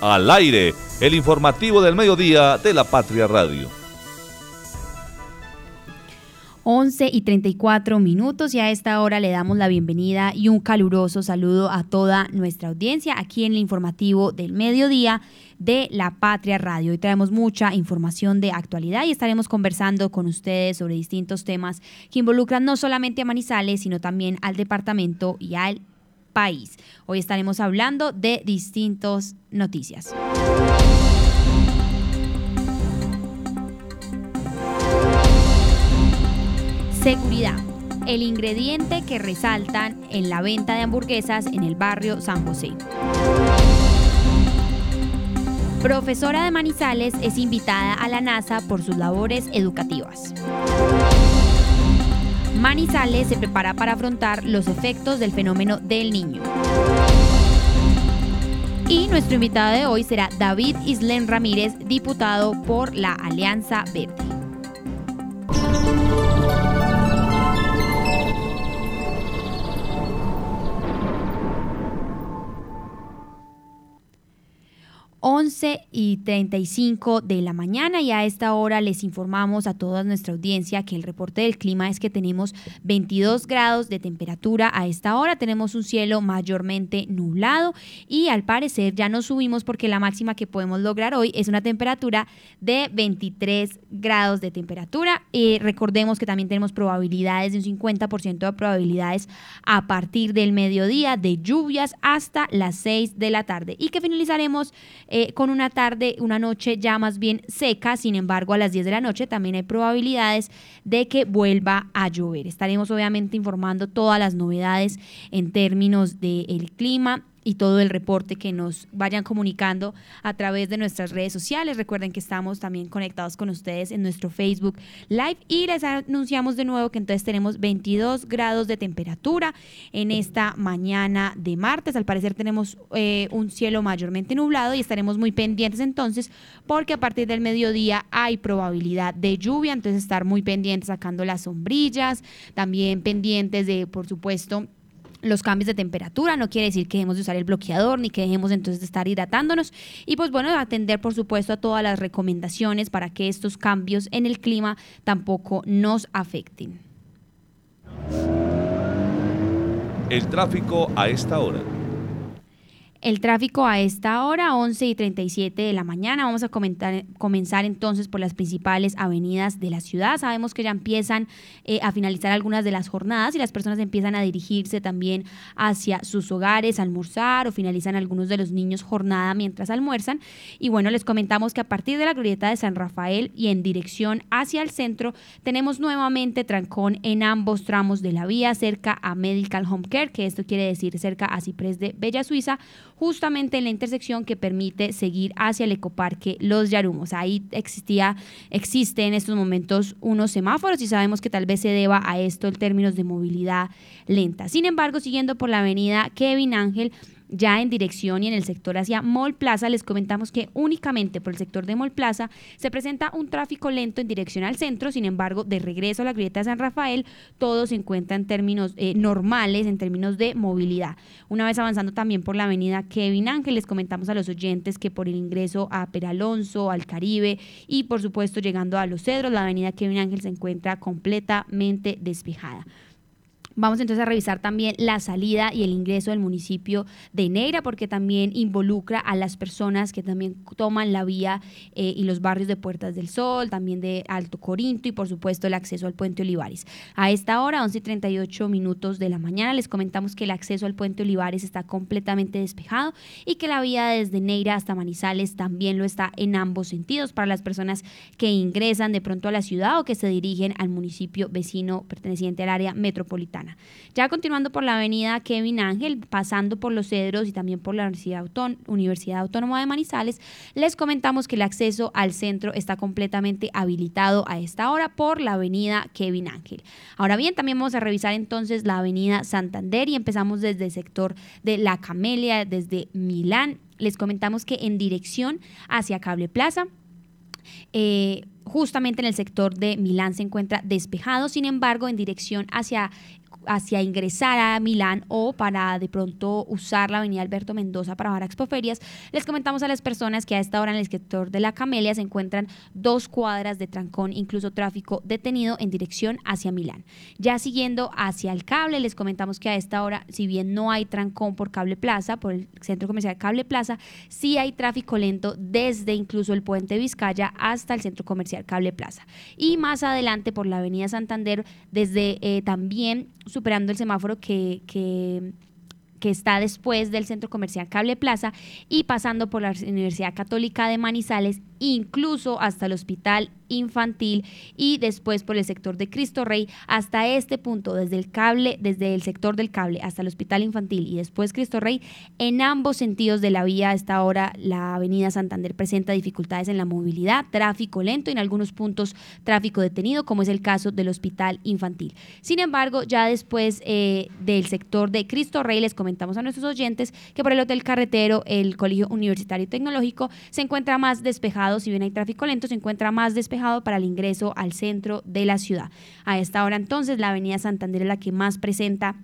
Al aire, el informativo del mediodía de la Patria Radio. 11 y 34 minutos y a esta hora le damos la bienvenida y un caluroso saludo a toda nuestra audiencia aquí en el informativo del mediodía de la Patria Radio. Hoy traemos mucha información de actualidad y estaremos conversando con ustedes sobre distintos temas que involucran no solamente a Manizales, sino también al departamento y al país. Hoy estaremos hablando de distintas noticias. Seguridad. El ingrediente que resaltan en la venta de hamburguesas en el barrio San José. Profesora de Manizales es invitada a la NASA por sus labores educativas. Manizales se prepara para afrontar los efectos del fenómeno del niño. Y nuestro invitado de hoy será David Islen Ramírez, diputado por la Alianza Verde. 11 y 35 de la mañana. Y a esta hora les informamos a toda nuestra audiencia que el reporte del clima es que tenemos 22 grados de temperatura a esta hora, tenemos un cielo mayormente nublado y al parecer ya no subimos porque la máxima que podemos lograr hoy es una temperatura de 23 grados de temperatura. y recordemos que también tenemos probabilidades de un 50% de probabilidades a partir del mediodía de lluvias hasta las 6 de la tarde. Y que finalizaremos eh, con una tarde, una noche ya más bien seca. Sin embargo, a las 10 de la noche también hay probabilidades de que vuelva a llover. Estaremos obviamente informando todas las novedades en términos del clima y todo el reporte que nos vayan comunicando a través de nuestras redes sociales. Recuerden que estamos también conectados con ustedes en nuestro Facebook Live y les anunciamos de nuevo que entonces tenemos 22 grados de temperatura en esta mañana de martes. Al parecer tenemos eh, un cielo mayormente nublado y estaremos muy pendientes entonces porque a partir del mediodía hay probabilidad de lluvia, entonces estar muy pendientes sacando las sombrillas, también pendientes de, por supuesto, los cambios de temperatura, no quiere decir que dejemos de usar el bloqueador ni que dejemos entonces de estar hidratándonos y pues bueno, atender por supuesto a todas las recomendaciones para que estos cambios en el clima tampoco nos afecten. El tráfico a esta hora. El tráfico a esta hora, 11 y 37 de la mañana. Vamos a comentar, comenzar entonces por las principales avenidas de la ciudad. Sabemos que ya empiezan eh, a finalizar algunas de las jornadas y las personas empiezan a dirigirse también hacia sus hogares, almorzar o finalizan algunos de los niños jornada mientras almuerzan. Y bueno, les comentamos que a partir de la glorieta de San Rafael y en dirección hacia el centro, tenemos nuevamente trancón en ambos tramos de la vía cerca a Medical Home Care, que esto quiere decir cerca a Ciprés de Bella Suiza justamente en la intersección que permite seguir hacia el ecoparque Los Yarumos. Ahí existía, existe en estos momentos unos semáforos y sabemos que tal vez se deba a esto en términos de movilidad lenta. Sin embargo, siguiendo por la avenida Kevin Ángel, ya en dirección y en el sector hacia Mall Plaza, les comentamos que únicamente por el sector de Mall Plaza se presenta un tráfico lento en dirección al centro, sin embargo, de regreso a la grieta de San Rafael, todo se encuentra en términos eh, normales, en términos de movilidad. Una vez avanzando también por la avenida Kevin Ángel, les comentamos a los oyentes que por el ingreso a Peralonso, al Caribe y por supuesto llegando a Los Cedros, la avenida Kevin Ángel se encuentra completamente despejada. Vamos entonces a revisar también la salida y el ingreso del municipio de Neira, porque también involucra a las personas que también toman la vía eh, y los barrios de Puertas del Sol, también de Alto Corinto y por supuesto el acceso al puente Olivares. A esta hora, 11 y 38 minutos de la mañana, les comentamos que el acceso al puente Olivares está completamente despejado y que la vía desde Neira hasta Manizales también lo está en ambos sentidos para las personas que ingresan de pronto a la ciudad o que se dirigen al municipio vecino perteneciente al área metropolitana. Ya continuando por la avenida Kevin Ángel, pasando por Los Cedros y también por la Universidad, Autónoma de Manizales, les comentamos que el acceso al centro está completamente habilitado a esta hora por la avenida Kevin Ángel. Ahora bien, también vamos a revisar entonces la avenida Santander y empezamos desde el sector de La Camelia, desde Milán. Les comentamos que en dirección hacia Cable Plaza, eh, justamente en el sector de Milán se encuentra despejado, sin embargo, en dirección hacia hacia ingresar a Milán o para de pronto usar la avenida Alberto Mendoza para bajar a Expoferias, les comentamos a las personas que a esta hora en el sector de la Camelia se encuentran dos cuadras de trancón, incluso tráfico detenido en dirección hacia Milán. Ya siguiendo hacia el cable, les comentamos que a esta hora, si bien no hay trancón por Cable Plaza, por el centro comercial Cable Plaza, sí hay tráfico lento desde incluso el puente Vizcaya hasta el centro comercial Cable Plaza. Y más adelante por la avenida Santander, desde eh, también superando el semáforo que, que está después del centro comercial Cable Plaza y pasando por la Universidad Católica de Manizales, incluso hasta el Hospital Infantil y después por el sector de Cristo Rey hasta este punto, desde el cable, desde el sector del cable hasta el Hospital Infantil y después Cristo Rey, en ambos sentidos de la vía a esta hora la Avenida Santander presenta dificultades en la movilidad, tráfico lento y en algunos puntos tráfico detenido, como es el caso del Hospital Infantil. Sin embargo, ya después eh, del sector de Cristo Rey les comentamos a nuestros oyentes que por el Hotel Carretero, el Colegio Universitario Tecnológico se encuentra más despejado, si bien hay tráfico lento, se encuentra más despejado para el ingreso al centro de la ciudad. A esta hora entonces la avenida Santander es la que más presenta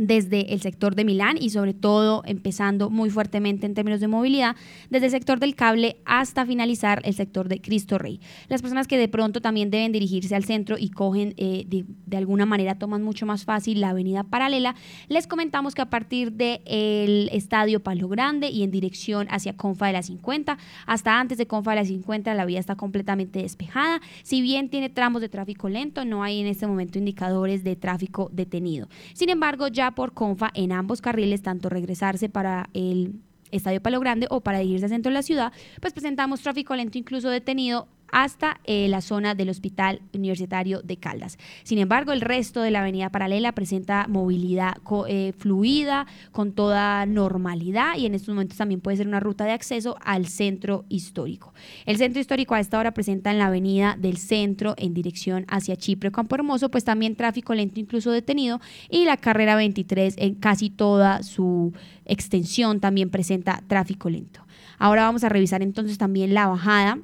desde el sector de Milán y sobre todo empezando muy fuertemente en términos de movilidad, desde el sector del cable hasta finalizar el sector de Cristo Rey. Las personas que de pronto también deben dirigirse al centro y cogen eh, de, alguna manera toman mucho más fácil la avenida paralela, les comentamos que a partir del estadio Palo Grande y en dirección hacia Confa de la 50, hasta antes de Confa de la 50 la vía está completamente despejada. Si bien tiene tramos de tráfico lento, no hay en este momento indicadores de tráfico detenido. Sin embargo, ya por Confa en ambos carriles, tanto regresarse para el Estadio Palo Grande o para dirigirse al centro de la ciudad, pues presentamos tráfico lento incluso detenido hasta eh, la zona del Hospital Universitario de Caldas. Sin embargo, el resto de la avenida paralela presenta movilidad eh, fluida, con toda normalidad y en estos momentos también puede ser una ruta de acceso al centro histórico. El centro histórico a esta hora presenta en la avenida del centro en dirección hacia Chipre, Campo Hermoso, pues también tráfico lento incluso detenido y la carrera 23 en casi toda su extensión también presenta tráfico lento. Ahora vamos a revisar entonces también la bajada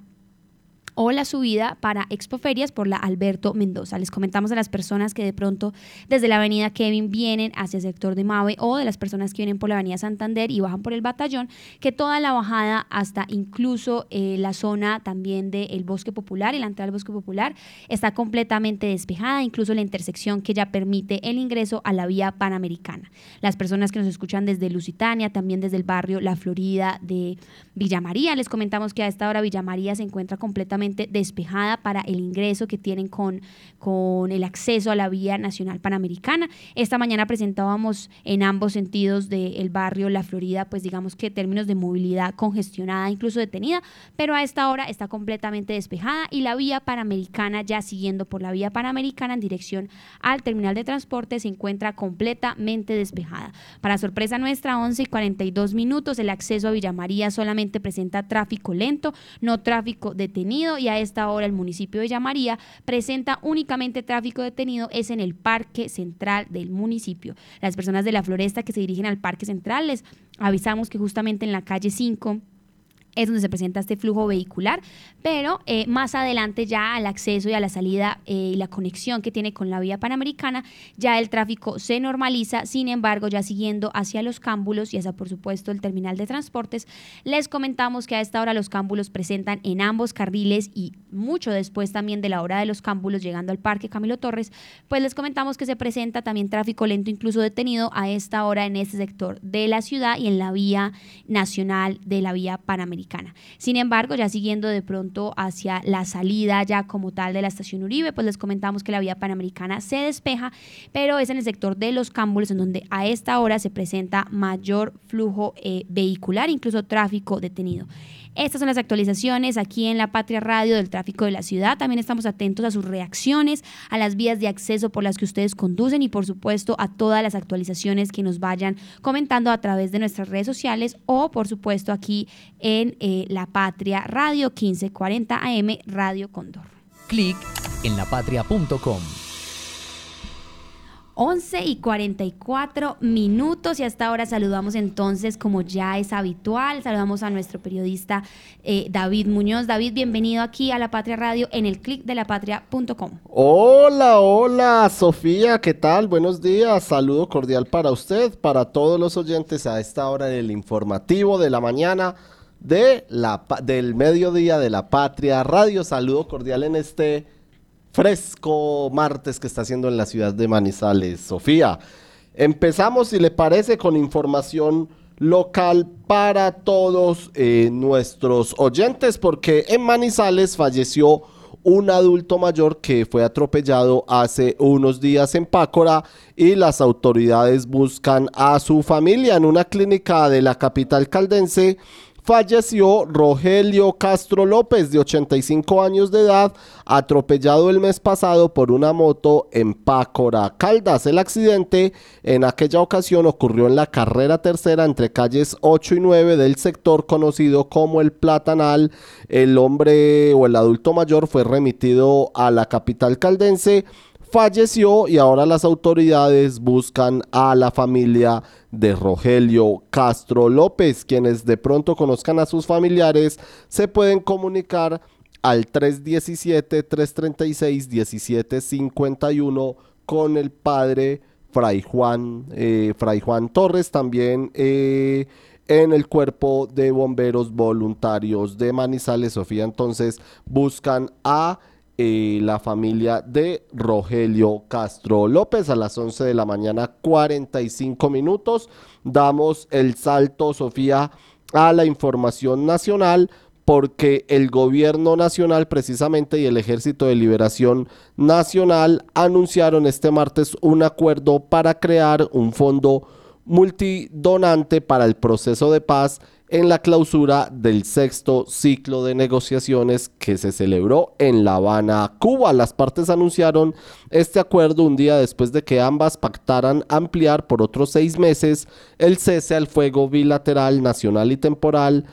o la subida para Expoferias por la Alberto Mendoza. Les comentamos a las personas que de pronto desde la avenida Kevin vienen hacia el sector de Mave o de las personas que vienen por la avenida Santander y bajan por el batallón, que toda la bajada hasta incluso eh, la zona también del Bosque Popular y la entrada al Bosque Popular está completamente despejada, incluso la intersección que ya permite el ingreso a la vía panamericana. Las personas que nos escuchan desde Lusitania, también desde el barrio La Florida de Villa María, les comentamos que a esta hora Villa María se encuentra completamente despejada para el ingreso que tienen con, con el acceso a la vía nacional panamericana. Esta mañana presentábamos en ambos sentidos del barrio La Florida, pues digamos que términos de movilidad congestionada, incluso detenida, pero a esta hora está completamente despejada y la vía panamericana, ya siguiendo por la vía panamericana en dirección al terminal de transporte, se encuentra completamente despejada. Para sorpresa nuestra, 11 y 42 minutos, el acceso a Villa María solamente presenta tráfico lento, no tráfico detenido y a esta hora el municipio de Llamaría presenta únicamente tráfico detenido es en el parque central del municipio. Las personas de la floresta que se dirigen al parque central les avisamos que justamente en la calle 5 es donde se presenta este flujo vehicular, pero eh, más adelante ya al acceso y a la salida eh, y la conexión que tiene con la vía panamericana, ya el tráfico se normaliza, sin embargo, ya siguiendo hacia los cámbulos y hacia, por supuesto, el terminal de transportes, les comentamos que a esta hora los cámbulos presentan en ambos carriles y mucho después también de la hora de los cámbulos, llegando al Parque Camilo Torres, pues les comentamos que se presenta también tráfico lento, incluso detenido a esta hora en este sector de la ciudad y en la vía nacional de la vía panamericana. Sin embargo, ya siguiendo de pronto hacia la salida ya como tal de la estación Uribe, pues les comentamos que la vía panamericana se despeja, pero es en el sector de los cámbulos en donde a esta hora se presenta mayor flujo eh, vehicular, incluso tráfico detenido. Estas son las actualizaciones aquí en la Patria Radio del tráfico de la ciudad. También estamos atentos a sus reacciones, a las vías de acceso por las que ustedes conducen y por supuesto a todas las actualizaciones que nos vayan comentando a través de nuestras redes sociales o por supuesto aquí en eh, la Patria Radio 1540 AM Radio Condor. Clic en lapatria.com. 11 y 44 minutos y hasta ahora saludamos entonces, como ya es habitual, saludamos a nuestro periodista eh, David Muñoz. David, bienvenido aquí a La Patria Radio en el clic de lapatria.com. Hola, hola, Sofía, ¿qué tal? Buenos días, saludo cordial para usted, para todos los oyentes a esta hora del informativo de la mañana de la, del mediodía de La Patria Radio. Saludo cordial en este fresco martes que está haciendo en la ciudad de Manizales. Sofía, empezamos, si le parece, con información local para todos eh, nuestros oyentes, porque en Manizales falleció un adulto mayor que fue atropellado hace unos días en Pácora y las autoridades buscan a su familia en una clínica de la capital caldense falleció Rogelio Castro López, de 85 años de edad, atropellado el mes pasado por una moto en Pácora, Caldas. El accidente en aquella ocasión ocurrió en la carrera tercera entre calles 8 y 9 del sector conocido como el Platanal. El hombre o el adulto mayor fue remitido a la capital caldense falleció y ahora las autoridades buscan a la familia de Rogelio Castro López. Quienes de pronto conozcan a sus familiares se pueden comunicar al 317-336-1751 con el padre Fray Juan, eh, Fray Juan Torres, también eh, en el cuerpo de bomberos voluntarios de Manizales, Sofía. Entonces buscan a la familia de Rogelio Castro López a las 11 de la mañana 45 minutos. Damos el salto, Sofía, a la información nacional porque el gobierno nacional precisamente y el Ejército de Liberación Nacional anunciaron este martes un acuerdo para crear un fondo multidonante para el proceso de paz en la clausura del sexto ciclo de negociaciones que se celebró en La Habana, Cuba. Las partes anunciaron este acuerdo un día después de que ambas pactaran ampliar por otros seis meses el cese al fuego bilateral, nacional y temporal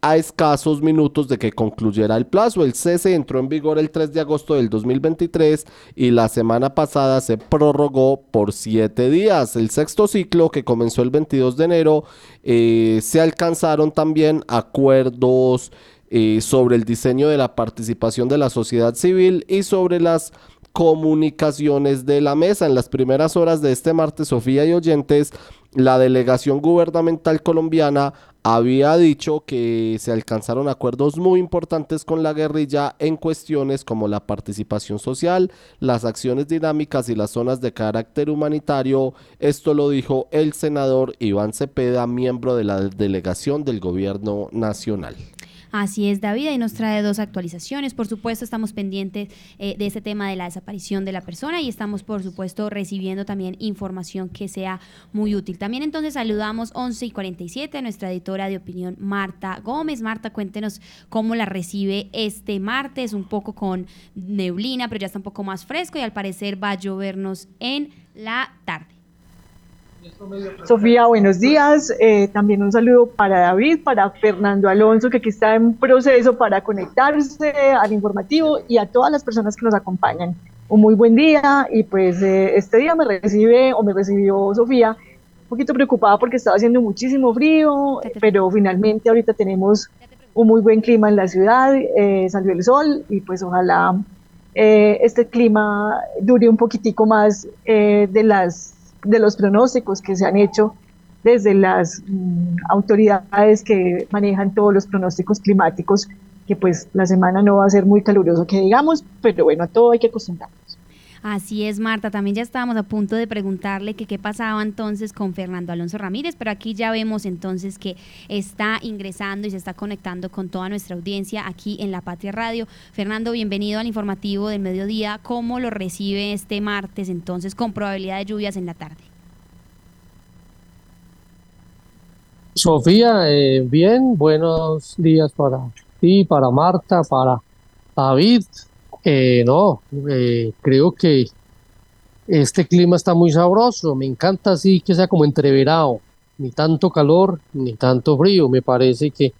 a escasos minutos de que concluyera el plazo. El cese entró en vigor el 3 de agosto del 2023 y la semana pasada se prorrogó por siete días. El sexto ciclo, que comenzó el 22 de enero, eh, se alcanzaron también acuerdos eh, sobre el diseño de la participación de la sociedad civil y sobre las comunicaciones de la mesa. En las primeras horas de este martes, Sofía y oyentes, la delegación gubernamental colombiana había dicho que se alcanzaron acuerdos muy importantes con la guerrilla en cuestiones como la participación social, las acciones dinámicas y las zonas de carácter humanitario. Esto lo dijo el senador Iván Cepeda, miembro de la delegación del gobierno nacional. Así es, David, y nos trae dos actualizaciones. Por supuesto, estamos pendientes eh, de ese tema de la desaparición de la persona y estamos, por supuesto, recibiendo también información que sea muy útil. También entonces saludamos 11 y 47 a nuestra editora de opinión, Marta Gómez. Marta, cuéntenos cómo la recibe este martes, un poco con neblina, pero ya está un poco más fresco y al parecer va a llovernos en la tarde. Sofía, buenos días. Eh, también un saludo para David, para Fernando Alonso, que aquí está en proceso para conectarse al informativo y a todas las personas que nos acompañan. Un muy buen día y pues eh, este día me recibe o me recibió Sofía un poquito preocupada porque estaba haciendo muchísimo frío, pero finalmente ahorita tenemos un muy buen clima en la ciudad, eh, salió el sol y pues ojalá este clima dure un poquitico más de las de los pronósticos que se han hecho desde las mm, autoridades que manejan todos los pronósticos climáticos, que pues la semana no va a ser muy caluroso que digamos, pero bueno, a todo hay que acostumbrarnos. Así es, Marta. También ya estábamos a punto de preguntarle qué pasaba entonces con Fernando Alonso Ramírez, pero aquí ya vemos entonces que está ingresando y se está conectando con toda nuestra audiencia aquí en La Patria Radio. Fernando, bienvenido al informativo del mediodía. ¿Cómo lo recibe este martes entonces con probabilidad de lluvias en la tarde? Sofía, eh, bien, buenos días para ti, para Marta, para David, eh, no, eh, creo que este clima está muy sabroso. Me encanta así que sea como entreverado. Ni tanto calor, ni tanto frío. Me parece que,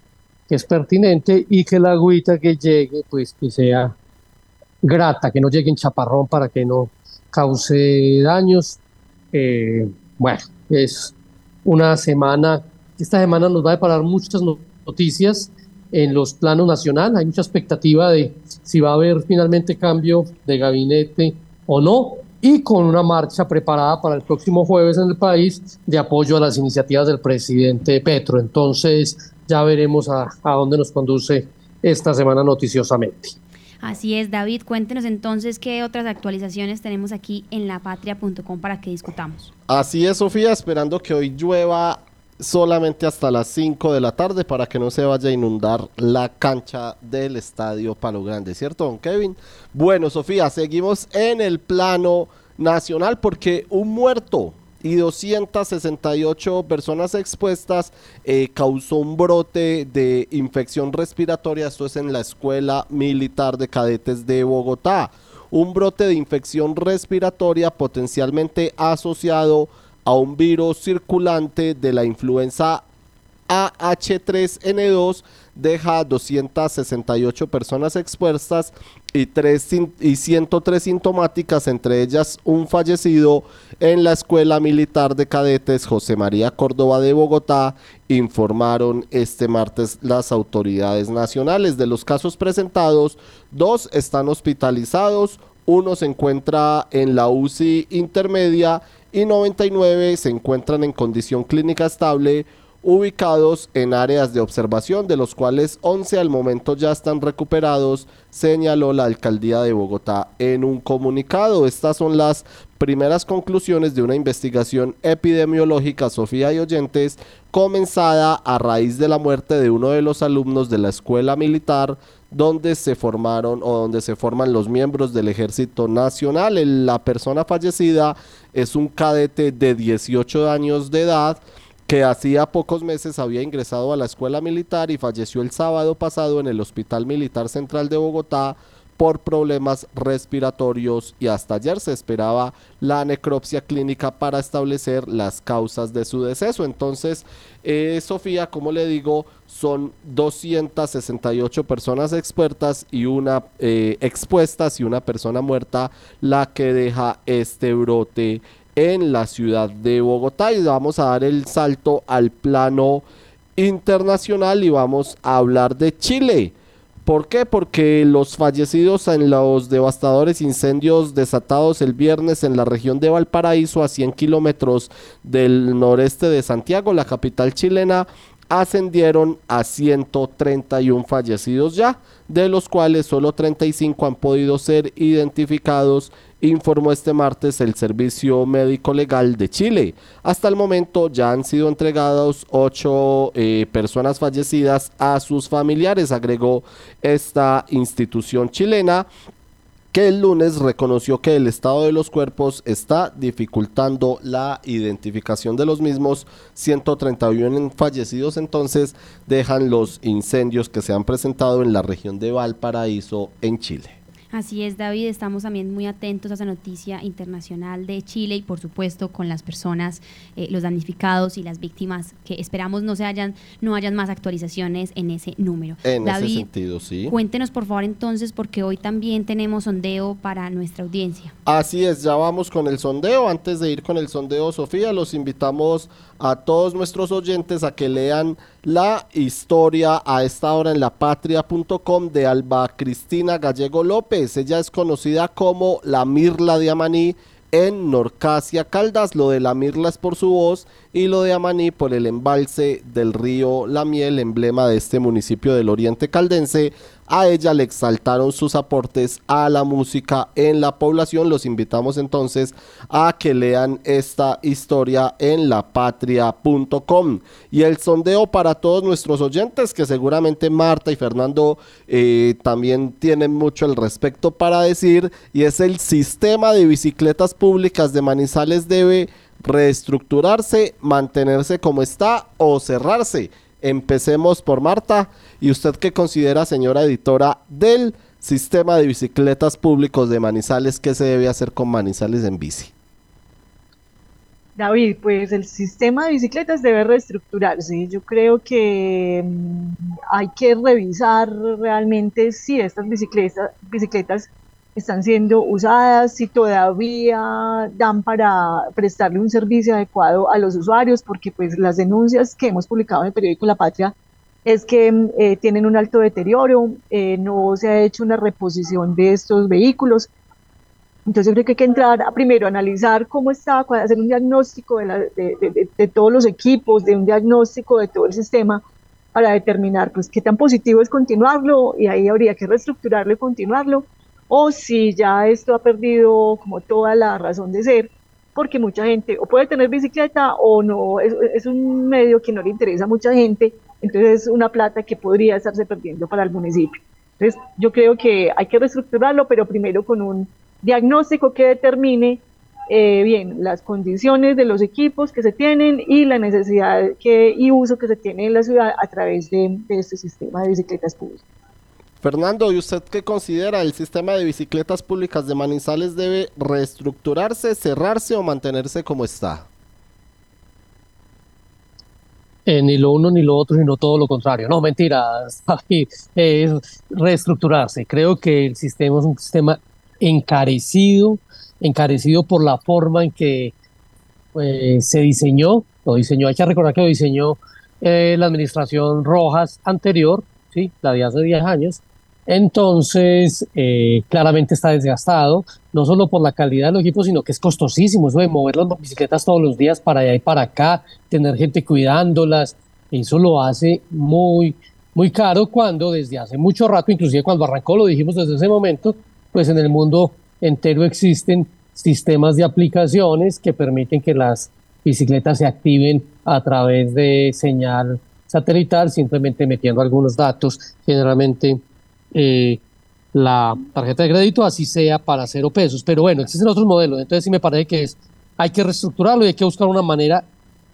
es pertinente y que la agüita que llegue, pues que sea grata, que no llegue en chaparrón para que no cause daños. Eh, bueno, es una semana, esta semana nos va a deparar muchas noticias en los planos nacional. Hay mucha expectativa de si va a haber finalmente cambio de gabinete o no, y con una marcha preparada para el próximo jueves en el país de apoyo a las iniciativas del presidente Petro. Entonces, ya veremos a, a dónde nos conduce esta semana noticiosamente. Así es, David, cuéntenos entonces qué otras actualizaciones tenemos aquí en lapatria.com para que discutamos. Así es, Sofía, esperando que hoy llueva solamente hasta las 5 de la tarde para que no se vaya a inundar la cancha del estadio Palo Grande, ¿cierto, don Kevin? Bueno, Sofía, seguimos en el plano nacional porque un muerto y 268 personas expuestas eh, causó un brote de infección respiratoria, esto es en la Escuela Militar de Cadetes de Bogotá. Un brote de infección respiratoria potencialmente asociado a un virus circulante de la influenza AH3N2 deja 268 personas expuestas y, y 103 sintomáticas, entre ellas un fallecido en la Escuela Militar de Cadetes José María Córdoba de Bogotá, informaron este martes las autoridades nacionales. De los casos presentados, dos están hospitalizados, uno se encuentra en la UCI intermedia y 99 se encuentran en condición clínica estable ubicados en áreas de observación, de los cuales 11 al momento ya están recuperados, señaló la alcaldía de Bogotá en un comunicado. Estas son las primeras conclusiones de una investigación epidemiológica, Sofía y oyentes, comenzada a raíz de la muerte de uno de los alumnos de la escuela militar donde se formaron o donde se forman los miembros del Ejército Nacional. La persona fallecida es un cadete de 18 años de edad que hacía pocos meses había ingresado a la escuela militar y falleció el sábado pasado en el Hospital Militar Central de Bogotá por problemas respiratorios y hasta ayer se esperaba la necropsia clínica para establecer las causas de su deceso. Entonces, eh, Sofía, como le digo, son 268 personas expertas y una eh, expuestas y una persona muerta la que deja este brote en la ciudad de Bogotá y vamos a dar el salto al plano internacional y vamos a hablar de Chile. ¿Por qué? Porque los fallecidos en los devastadores incendios desatados el viernes en la región de Valparaíso, a 100 kilómetros del noreste de Santiago, la capital chilena, ascendieron a 131 fallecidos ya, de los cuales solo 35 han podido ser identificados informó este martes el Servicio Médico Legal de Chile. Hasta el momento ya han sido entregados ocho eh, personas fallecidas a sus familiares, agregó esta institución chilena que el lunes reconoció que el estado de los cuerpos está dificultando la identificación de los mismos. 131 fallecidos entonces dejan los incendios que se han presentado en la región de Valparaíso en Chile. Así es, David, estamos también muy atentos a esa noticia internacional de Chile y por supuesto con las personas, eh, los damnificados y las víctimas que esperamos no se hayan, no hayan más actualizaciones en ese número. En ese sentido, sí. Cuéntenos por favor entonces, porque hoy también tenemos sondeo para nuestra audiencia. Así es, ya vamos con el sondeo. Antes de ir con el sondeo, Sofía, los invitamos a todos nuestros oyentes a que lean la historia a esta hora en lapatria.com de Alba Cristina Gallego López. Ella es conocida como la Mirla de Amaní en Norcasia Caldas. Lo de la Mirla es por su voz y lo de Amaní por el embalse del río La Miel, emblema de este municipio del Oriente Caldense. A ella le exaltaron sus aportes a la música en la población. Los invitamos entonces a que lean esta historia en lapatria.com. Y el sondeo para todos nuestros oyentes, que seguramente Marta y Fernando eh, también tienen mucho al respecto para decir, y es el sistema de bicicletas públicas de Manizales debe reestructurarse, mantenerse como está o cerrarse. Empecemos por Marta. ¿Y usted qué considera, señora editora, del sistema de bicicletas públicos de Manizales? ¿Qué se debe hacer con Manizales en bici? David, pues el sistema de bicicletas debe reestructurarse. Yo creo que mm, hay que revisar realmente si estas bicicletas, bicicletas están siendo usadas, si todavía dan para prestarle un servicio adecuado a los usuarios, porque pues las denuncias que hemos publicado en el periódico La Patria es que eh, tienen un alto deterioro, eh, no se ha hecho una reposición de estos vehículos. Entonces yo creo que hay que entrar a primero analizar cómo está, hacer un diagnóstico de, de, todos los equipos, de un diagnóstico de todo el sistema para determinar pues qué tan positivo es continuarlo y ahí habría que reestructurarlo y continuarlo o si ya esto ha perdido como toda la razón de ser, porque mucha gente o puede tener bicicleta o no, es, un medio que no le interesa a mucha gente, entonces es una plata que podría estarse perdiendo para el municipio. Entonces yo creo que hay que reestructurarlo, pero primero con un diagnóstico que determine eh, bien las condiciones de los equipos que se tienen y la necesidad que, y uso que se tiene en la ciudad a través de este sistema de bicicletas públicas. Fernando, ¿y usted qué considera? ¿El sistema de bicicletas públicas de Manizales debe reestructurarse, cerrarse o mantenerse como está? Eh, ni lo uno ni lo otro, sino todo lo contrario. No, mentiras. es reestructurarse. Creo que el sistema es un sistema encarecido, encarecido por la forma en que eh, se diseñó. Lo diseñó, hay que recordar que lo diseñó eh, la administración Rojas anterior, ¿sí? la de hace 10 años, entonces, eh, claramente está desgastado, no solo por la calidad de los equipos, sino que es costosísimo eso de mover las bicicletas todos los días para allá y para acá, tener gente cuidándolas, eso lo hace muy, muy caro cuando desde hace mucho rato, inclusive cuando arrancó, lo dijimos desde ese momento, pues en el mundo entero existen sistemas de aplicaciones que permiten que las bicicletas se activen a través de señal satelital, simplemente metiendo algunos datos, generalmente eh, la tarjeta de crédito, así sea para cero pesos. Pero bueno, existen otros modelos. Entonces sí me parece que es, hay que reestructurarlo y hay que buscar una manera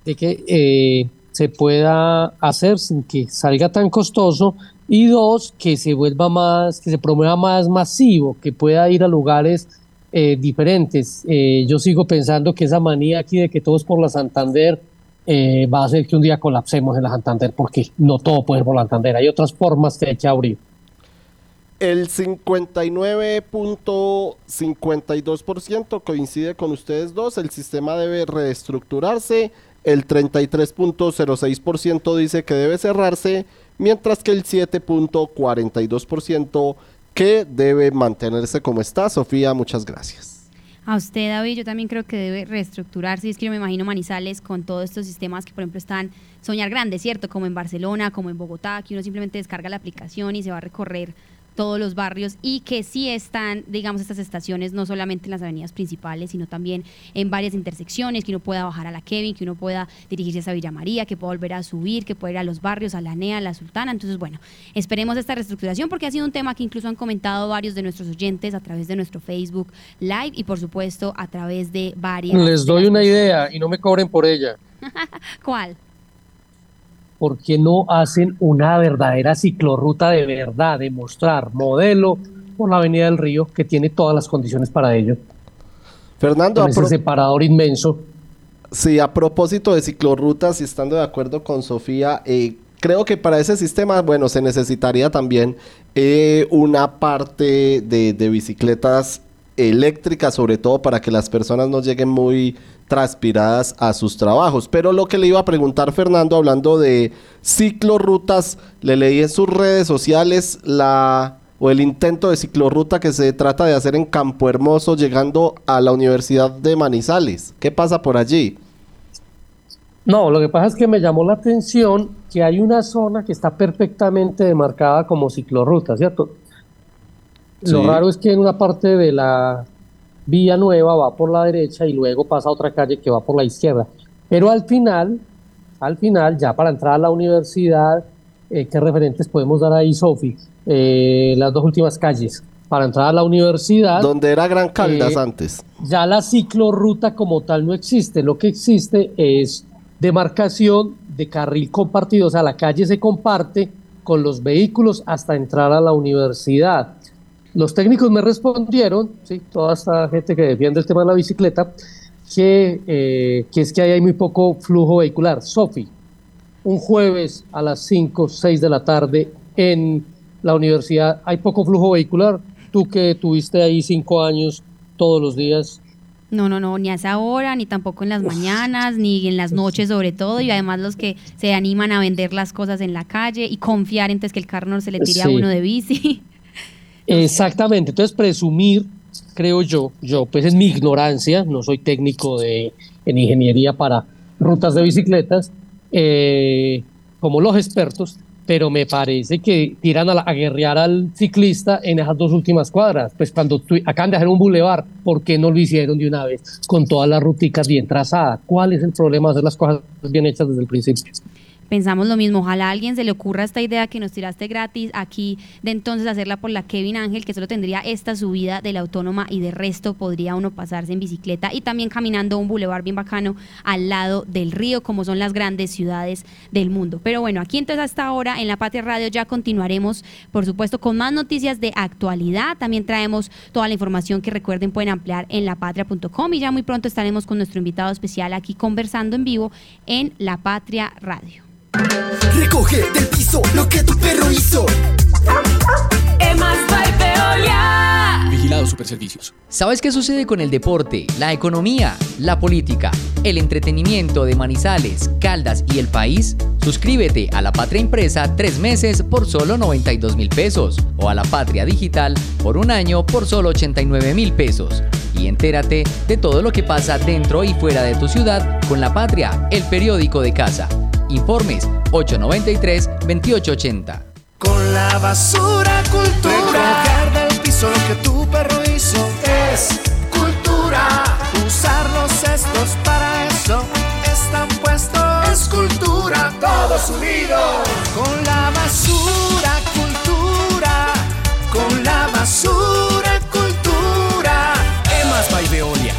de que eh, se pueda hacer sin que salga tan costoso y dos, que se vuelva más, que se promueva más masivo, que pueda ir a lugares eh, diferentes. yo sigo pensando que esa manía aquí de que todos por la Santander va a hacer que un día colapsemos en la Santander, porque no todo puede ir por la Santander, hay otras formas que hay que abrir. El 59.52% coincide con ustedes dos, el sistema debe reestructurarse, el 33.06% dice que debe cerrarse, mientras que el 7.42% que debe mantenerse como está. Sofía, muchas gracias. A usted, David, yo también creo que debe reestructurarse. Es que yo me imagino Manizales con todos estos sistemas que, por ejemplo, están soñar grande, ¿cierto? Como en Barcelona, como en Bogotá, que uno simplemente descarga la aplicación y se va a recorrer todos los barrios y que sí están, digamos, estas estaciones no solamente en las avenidas principales, sino también en varias intersecciones, que uno pueda bajar a la Kevin, que uno pueda dirigirse a Villa María, que pueda volver a subir, que pueda ir a los barrios, a la NEA, a la Sultana. Entonces, bueno, esperemos esta reestructuración porque ha sido un tema que incluso han comentado varios de nuestros oyentes a través de nuestro Facebook Live y por supuesto a través de varias... Les doy una idea y no me cobren por ella. ¿Cuál? ¿Por qué no hacen una verdadera ciclorruta de verdad, de mostrar modelo por la Avenida del Río, que tiene todas las condiciones para ello? Fernando, ese separador inmenso. Sí, a propósito de ciclorrutas y estando de acuerdo con Sofía, eh, creo que para ese sistema, bueno, se necesitaría también eh, una parte de, de bicicletas eléctricas, sobre todo para que las personas no lleguen muy transpiradas a sus trabajos. Pero lo que le iba a preguntar Fernando, hablando de ciclorrutas, le leí en sus redes sociales la o el intento de ciclorruta que se trata de hacer en Campo Hermoso llegando a la Universidad de Manizales. ¿Qué pasa por allí? No, lo que pasa es que me llamó la atención que hay una zona que está perfectamente demarcada como ciclorruta, ¿cierto? Lo raro es que en una parte de la Vía Nueva va por la derecha y luego pasa a otra calle que va por la izquierda. Pero al final, al final, ya para entrar a la universidad, eh, ¿qué referentes podemos dar ahí, Sofi? Eh, las dos últimas calles. Para entrar a la universidad. Donde era Gran Caldas eh, antes. Ya la ciclorruta como tal no existe. Lo que existe es demarcación de carril compartido. O sea, la calle se comparte con los vehículos hasta entrar a la universidad. Los técnicos me respondieron, ¿sí? toda esta gente que defiende el tema de la bicicleta, que, eh, que es que hay muy poco flujo vehicular. Sofi, un jueves a las 5, 6 de la tarde en la universidad, ¿hay poco flujo vehicular? tú que tuviste ahí cinco años todos los días. No, no, no, ni a esa hora, ni tampoco en las mañanas, ni en las noches sobre todo, y además los que se animan a vender las cosas en la calle y confiar entonces que el carro no se le tire a Sí. uno de bici. Exactamente, entonces presumir, creo yo, yo pues en mi ignorancia, no soy técnico de, en ingeniería para rutas de bicicletas, eh, como los expertos, pero me parece que tiran a, la- a guerrear al ciclista en esas dos últimas cuadras. Pues cuando tu- acaban de hacer un bulevar, ¿por qué no lo hicieron de una vez con todas las ruticas bien trazadas? ¿Cuál es el problema de hacer las cosas bien hechas desde el principio? Pensamos lo mismo, ojalá a alguien se le ocurra esta idea que nos tiraste gratis aquí, de entonces hacerla por la Kevin Ángel, que solo tendría esta subida de la autónoma y de resto podría uno pasarse en bicicleta y también caminando un bulevar bien bacano al lado del río, como son las grandes ciudades del mundo. Pero bueno, aquí entonces hasta ahora en La Patria Radio ya continuaremos, por supuesto, con más noticias de actualidad. También traemos toda la información que recuerden pueden ampliar en lapatria.com y ya muy pronto estaremos con nuestro invitado especial aquí conversando en vivo en La Patria Radio. Recoge del piso lo que tu perro hizo. Emas by Veolia. Vigilado Superservicios. ¿Sabes qué sucede con el deporte, la economía, la política, el entretenimiento de Manizales, Caldas y el país? Suscríbete a La Patria Impresa tres meses por solo 92 mil pesos o a La Patria Digital por un año por solo 89 mil pesos. Y entérate de todo lo que pasa dentro y fuera de tu ciudad con La Patria, el periódico de casa. Informes 893-2880. Con la basura cultura. Recoger del piso lo que tu perro hizo es cultura. Usar los cestos para eso están puestos. Es cultura, todos unidos. Con la basura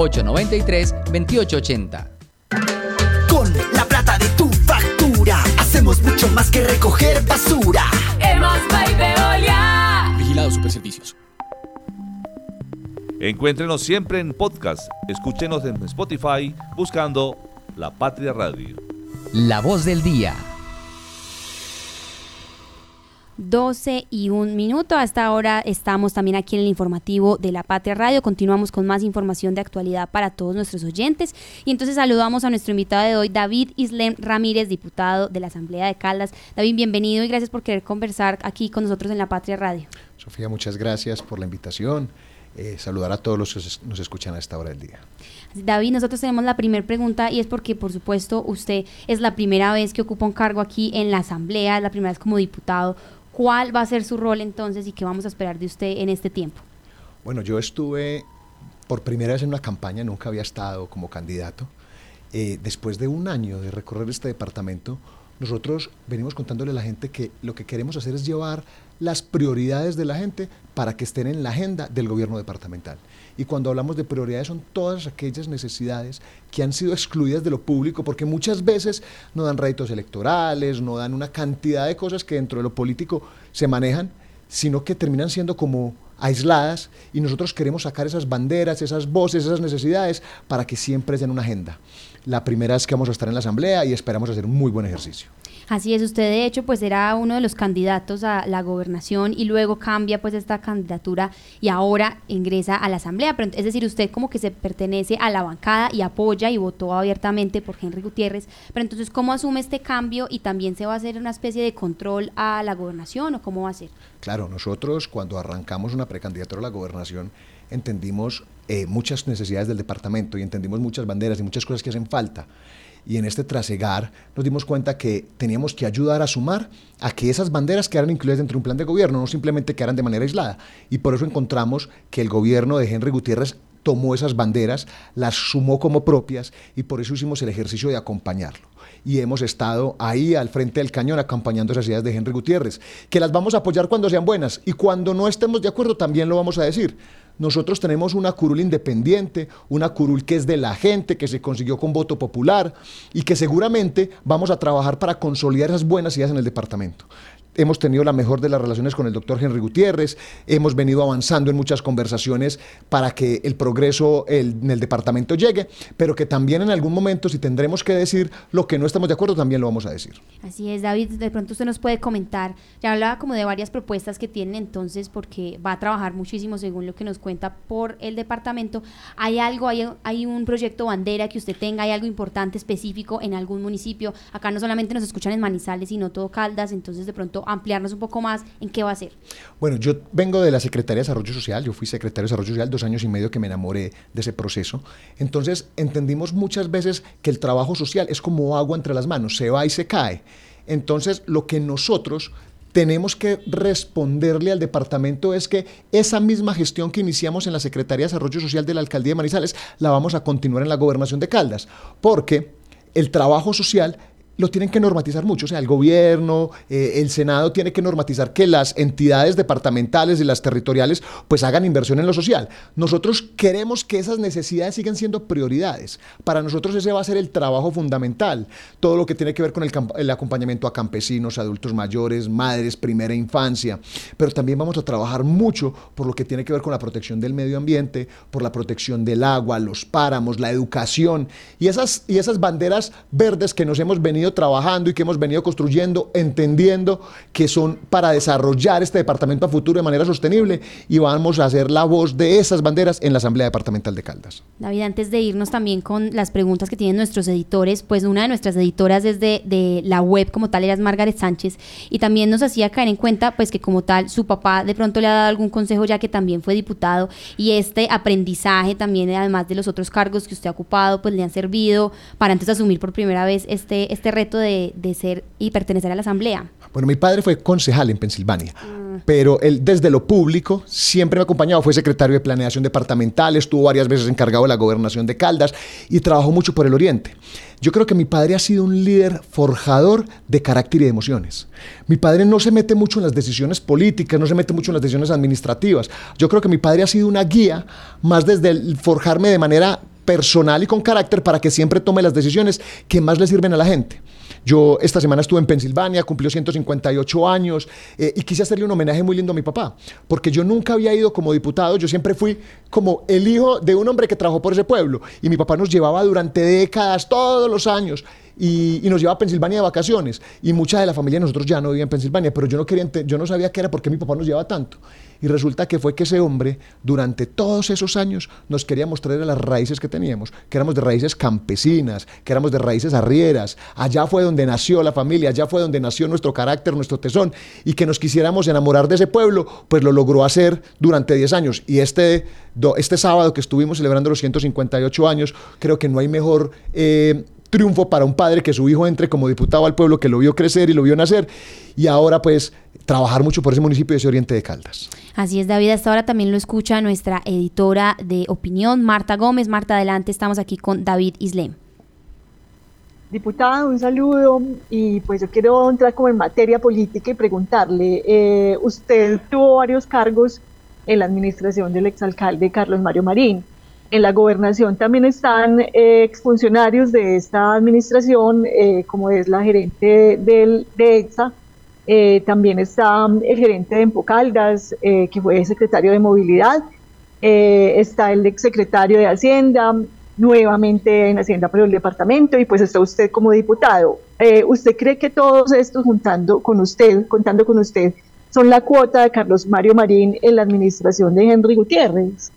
893-2880. Con la plata de tu factura hacemos mucho más que recoger basura. By Veolia. Vigilado Superservicios. Encuéntrenos siempre en podcast. Escúchenos en Spotify buscando La Patria Radio. La voz del día. 12 y un minuto. Hasta ahora estamos también aquí en el informativo de La Patria Radio. Continuamos con más información de actualidad para todos nuestros oyentes. Y entonces saludamos a nuestro invitado de hoy, David Islem Ramírez, diputado de la Asamblea de Caldas. David, bienvenido y gracias por querer conversar aquí con nosotros en La Patria Radio. Sofía, muchas gracias por la invitación. Eh, saludar a todos los que nos escuchan a esta hora del día. David, nosotros tenemos la primera pregunta y es porque, por supuesto, usted es la primera vez que ocupa un cargo aquí en la Asamblea, la primera vez como diputado. ¿Cuál va a ser su rol entonces y qué vamos a esperar de usted en este tiempo? Bueno, yo estuve por primera vez en una campaña, nunca había estado como candidato. Eh, después de un año de recorrer este departamento, nosotros venimos contándole a la gente que lo que queremos hacer es llevar las prioridades de la gente para que estén en la agenda del gobierno departamental. Y cuando hablamos de prioridades son todas aquellas necesidades que han sido excluidas de lo público porque muchas veces no dan réditos electorales, no dan una cantidad de cosas que dentro de lo político se manejan, sino que terminan siendo como aisladas y nosotros queremos sacar esas banderas, esas voces, esas necesidades para que siempre estén en una agenda. La primera es que vamos a estar en la asamblea y esperamos hacer un muy buen ejercicio. Así es, usted de hecho pues era uno de los candidatos a la gobernación y luego cambia pues esta candidatura y ahora ingresa a la asamblea, es decir, usted como que se pertenece a la bancada y apoya y votó abiertamente por Henry Gutiérrez, pero entonces ¿cómo asume este cambio y también se va a hacer una especie de control a la gobernación o cómo va a ser? Claro, nosotros cuando arrancamos una precandidatura a la gobernación entendimos eh, muchas necesidades del departamento y entendimos muchas banderas y muchas cosas que hacen falta. Y en este trasegar nos dimos cuenta que teníamos que ayudar a sumar a que esas banderas quedaran incluidas dentro de un plan de gobierno, no simplemente quedaran de manera aislada. Y por eso encontramos que el gobierno de Henry Gutiérrez tomó esas banderas, las sumó como propias y por eso hicimos el ejercicio de acompañarlo. y hemos estado ahí al frente del cañón acompañando esas ideas de Henry Gutiérrez, que las vamos a apoyar cuando sean buenas y cuando no estemos de acuerdo también lo vamos a decir. Nosotros tenemos una curul independiente, una curul que es de la gente, que se consiguió con voto popular y que seguramente vamos a trabajar para consolidar esas buenas ideas en el departamento. Hemos tenido la mejor de las relaciones con el doctor Henry Gutiérrez, hemos venido avanzando en muchas conversaciones para que el progreso en el departamento llegue, pero que también en algún momento, si tendremos que decir lo que no estamos de acuerdo, también lo vamos a decir. Así es, David, de pronto usted nos puede comentar, ya hablaba como de varias propuestas que tienen entonces, porque va a trabajar muchísimo según lo que nos cuenta por el departamento. ¿Hay algo, hay, hay un proyecto bandera que usted tenga, hay algo importante específico en algún municipio? Acá no solamente nos escuchan en Manizales, sino todo Caldas, entonces de pronto ampliarnos un poco más en qué va a ser. Bueno, yo vengo de la Secretaría de Desarrollo Social, yo fui secretario de Desarrollo Social dos años y medio que me enamoré de ese proceso. Entonces entendimos muchas veces que el trabajo social es como agua entre las manos, se va y se cae. Entonces lo que nosotros tenemos que responderle al departamento es que esa misma gestión que iniciamos en la Secretaría de Desarrollo Social de la Alcaldía de Manizales la vamos a continuar en la Gobernación de Caldas, porque el trabajo social lo tienen que normatizar mucho. O sea, el gobierno, eh, el Senado tiene que normatizar que las entidades departamentales y las territoriales pues hagan inversión en lo social. Nosotros queremos que esas necesidades sigan siendo prioridades. Para nosotros ese va a ser el trabajo fundamental. Todo lo que tiene que ver con el, el acompañamiento a campesinos, adultos mayores, madres, primera infancia. Pero también vamos a trabajar mucho por lo que tiene que ver con la protección del medio ambiente, por la protección del agua, los páramos, la educación y esas, y esas banderas verdes que nos hemos venido trabajando y que hemos venido construyendo, entendiendo que son para desarrollar este departamento a futuro de manera sostenible y vamos a hacer la voz de esas banderas en la Asamblea Departamental de Caldas. David, antes de irnos también con las preguntas que tienen nuestros editores, pues una de nuestras editoras desde de la web como tal era Margaret Sánchez y también nos hacía caer en cuenta pues que como tal su papá de pronto le ha dado algún consejo ya que también fue diputado y este aprendizaje también además de los otros cargos que usted ha ocupado pues le han servido para antes asumir por primera vez este, este reto de, ser y pertenecer a la asamblea. Bueno, mi padre fue concejal en Pensilvania, pero él desde lo público siempre me ha acompañado, fue secretario de planeación departamental, estuvo varias veces encargado de la gobernación de Caldas y trabajó mucho por el oriente. Yo creo que mi padre ha sido un líder forjador de carácter y de emociones. Mi padre no se mete mucho en las decisiones políticas, no se mete mucho en las decisiones administrativas. Yo creo que mi padre ha sido una guía más desde el forjarme de manera personal y con carácter para que siempre tome las decisiones que más le sirven a la gente. Yo esta semana estuve en Pensilvania, cumplió 158 años eh, y quise hacerle un homenaje muy lindo a mi papá, porque yo nunca había ido como diputado, yo siempre fui como el hijo de un hombre que trabajó por ese pueblo y mi papá nos llevaba durante décadas, todos los años, y, nos llevaba a Pensilvania de vacaciones y mucha de la familia de nosotros ya no vivía en Pensilvania, pero yo no, quería, yo no sabía qué era por qué mi papá nos llevaba tanto. Y resulta que fue que ese hombre, durante todos esos años, nos quería mostrar las raíces que teníamos, que éramos de raíces campesinas, que éramos de raíces arrieras. Allá fue donde nació la familia, allá fue donde nació nuestro carácter, nuestro tesón, y que nos quisiéramos enamorar de ese pueblo, pues lo logró hacer durante 10 años. Y este, este sábado que estuvimos celebrando los 158 años, creo que no hay mejor... eh, triunfo para un padre que su hijo entre como diputado al pueblo, que lo vio crecer y lo vio nacer, y ahora pues trabajar mucho por ese municipio de ese oriente de Caldas. Así es, David. Hasta ahora también lo escucha nuestra editora de opinión, Marta Gómez. Marta, adelante, estamos aquí con David Islem. Diputado, un saludo y pues yo quiero entrar como en materia política y preguntarle, eh, usted tuvo varios cargos en la administración del exalcalde Carlos Mario Marín. En la gobernación también están eh, exfuncionarios de esta administración, eh, como es la gerente del, de EXA, eh, también está el gerente de Empocaldas, eh, que fue secretario de Movilidad, está el exsecretario de Hacienda, nuevamente en Hacienda por el departamento, y pues está usted como diputado. ¿Usted cree que todos estos, juntando con usted, contando con usted, son la cuota de Carlos Mario Marín en la administración de Henry Gutiérrez?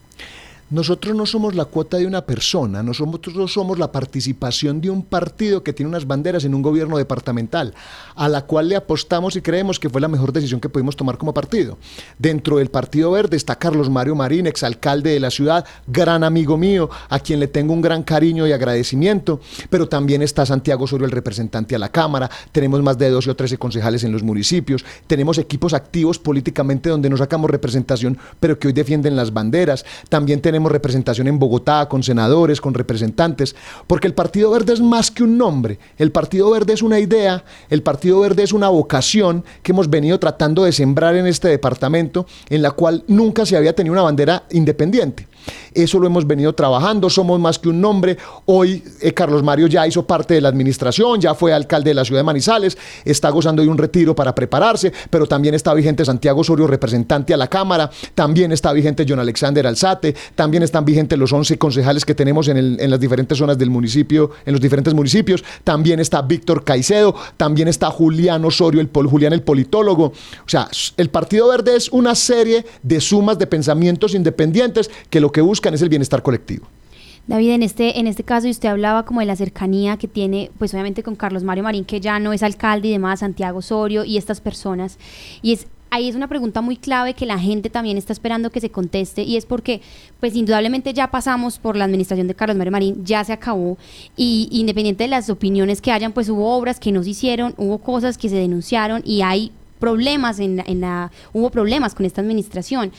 Nosotros no somos la cuota de una persona, nosotros somos la participación de un partido que tiene unas banderas en un gobierno departamental, a la cual le apostamos y creemos que fue la mejor decisión que pudimos tomar como partido. Dentro del Partido Verde está Carlos Mario Marín, exalcalde de la ciudad, gran amigo mío, a quien le tengo un gran cariño y agradecimiento, pero también está Santiago Osorio, el representante a la Cámara, tenemos más de 12 o 13 concejales en los municipios, tenemos equipos activos políticamente donde no sacamos representación, pero que hoy defienden las banderas, también tenemos tenemos representación en Bogotá, con senadores, con representantes, porque el Partido Verde es más que un nombre, el Partido Verde es una idea, el Partido Verde es una vocación que hemos venido tratando de sembrar en este departamento, en la cual nunca se había tenido una bandera independiente. Eso lo hemos venido trabajando, somos más que un nombre. Hoy eh, Carlos Mario ya hizo parte de la administración, ya fue alcalde de la ciudad de Manizales, está gozando de un retiro para prepararse, pero también está vigente Santiago Osorio, representante a la Cámara, también está vigente John Alexander Alzate, también están vigentes los 11 concejales que tenemos en, en las diferentes zonas del municipio, en los diferentes municipios, también está Víctor Caicedo, también está Julián Osorio, el pol- Julián el politólogo. O sea, el Partido Verde es una serie de sumas de pensamientos independientes que lo que buscan es el bienestar colectivo. David, en este, en este caso, usted hablaba como de la cercanía que tiene, pues obviamente con Carlos Mario Marín, que ya no es alcalde y demás, Santiago Osorio y estas personas. Y es ahí es una pregunta muy clave que la gente también está esperando que se conteste y es porque, pues indudablemente ya pasamos por la administración de Carlos Mario Marín, ya se acabó y independiente de las opiniones que hayan, pues hubo obras que no se hicieron, hubo cosas que se denunciaron y hay problemas en en la hubo problemas con esta administración.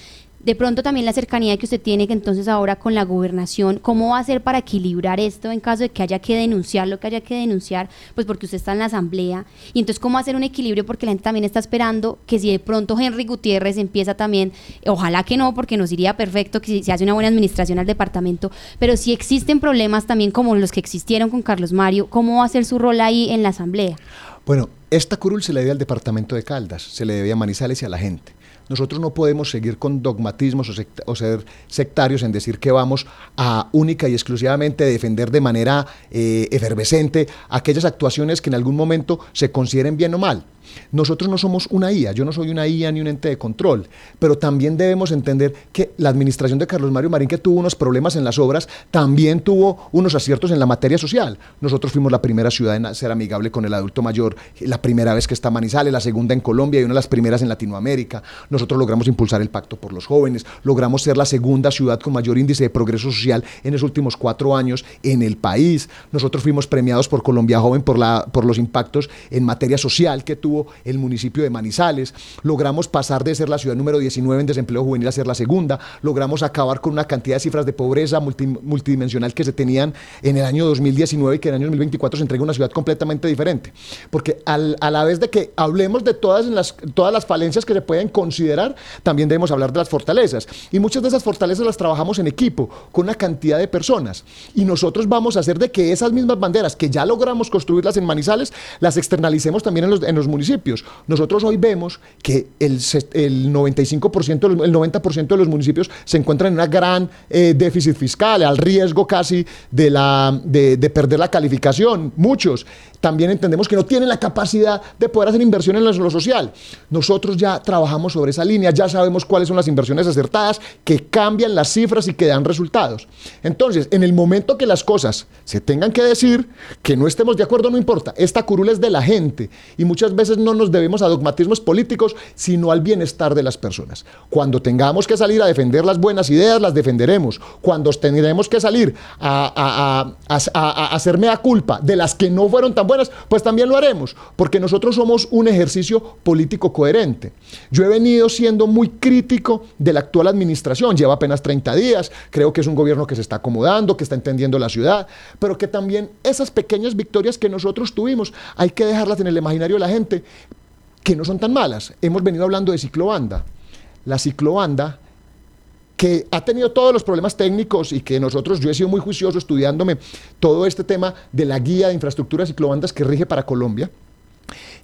De pronto también la cercanía que usted tiene que entonces ahora con la gobernación, ¿cómo va a hacer para equilibrar esto en caso de que haya que denunciar lo que haya que denunciar? Pues porque usted está en la asamblea. Y entonces, ¿cómo hacer un equilibrio? Porque la gente también está esperando que si de pronto Henry Gutiérrez empieza también, ojalá que no, porque nos iría perfecto que se hace una buena administración al departamento, pero si existen problemas también como los que existieron con Carlos Mario, ¿cómo va a ser su rol ahí en la asamblea? Bueno, esta curul se le debe al departamento de Caldas, se le debe a Manizales y a la gente. Nosotros no podemos seguir con dogmatismos o, o ser sectarios en decir que vamos a única y exclusivamente defender de manera eh, efervescente aquellas actuaciones que en algún momento se consideren bien o mal. Nosotros no somos una IA, yo no soy una IA ni un ente de control, pero también debemos entender que la administración de Carlos Mario Marín, que tuvo unos problemas en las obras, también tuvo unos aciertos en la materia social. Nosotros fuimos la primera ciudad en ser amigable con el adulto mayor, la primera vez que está Manizales, la segunda en Colombia y una de las primeras en Latinoamérica. Nosotros logramos impulsar el pacto por los jóvenes, logramos ser la segunda ciudad con mayor índice de progreso social en los últimos cuatro años en el país. Nosotros fuimos premiados por Colombia Joven por, la, por los impactos en materia social que tuvo el municipio de Manizales. Logramos pasar de ser la ciudad número 19 en desempleo juvenil a ser la segunda. Logramos acabar con una cantidad de cifras de pobreza multi- multidimensional que se tenían en el año 2019 y que en el año 2024 se entrega una ciudad completamente diferente. Porque al- a la vez de que hablemos de todas las, todas las falencias que se pueden considerar, también debemos hablar de las fortalezas. Y muchas de esas fortalezas las trabajamos en equipo, con una cantidad de personas. Y nosotros vamos a hacer de que esas mismas banderas que ya logramos construirlas en Manizales, las externalicemos también en los, en los municipios. Nosotros hoy vemos que el, el 95%, de los- el 90% de los municipios se encuentran en una gran eh, déficit fiscal, al riesgo casi de, la, de perder la calificación. Muchos también entendemos que no tienen la capacidad de poder hacer inversión en lo, social. Nosotros ya trabajamos sobre esa línea, ya sabemos cuáles son las inversiones acertadas, que cambian las cifras y que dan resultados. Entonces, en el momento que las cosas se tengan que decir, que no estemos de acuerdo, no importa. Esta curul es de la gente y muchas veces no nos debemos a dogmatismos políticos, sino al bienestar de las personas. Cuando tengamos que salir a defender las buenas ideas, las defenderemos. Cuando tendremos que salir a, a, a, a- a- a hacer mea culpa de las que no fueron tan buenas, pues también lo haremos, porque nosotros somos un ejercicio político coherente. Yo he venido siendo muy crítico de la actual administración, lleva apenas 30 días, creo que es un gobierno que se está acomodando, que está entendiendo la ciudad, pero que también esas pequeñas victorias que nosotros tuvimos hay que dejarlas en el imaginario de la gente, que no son tan malas. Hemos venido hablando de ciclobanda. La ciclobanda que ha tenido todos los problemas técnicos y que nosotros, yo he sido muy juicioso estudiándome todo este tema de la guía de infraestructuras ciclobandas que rige para Colombia,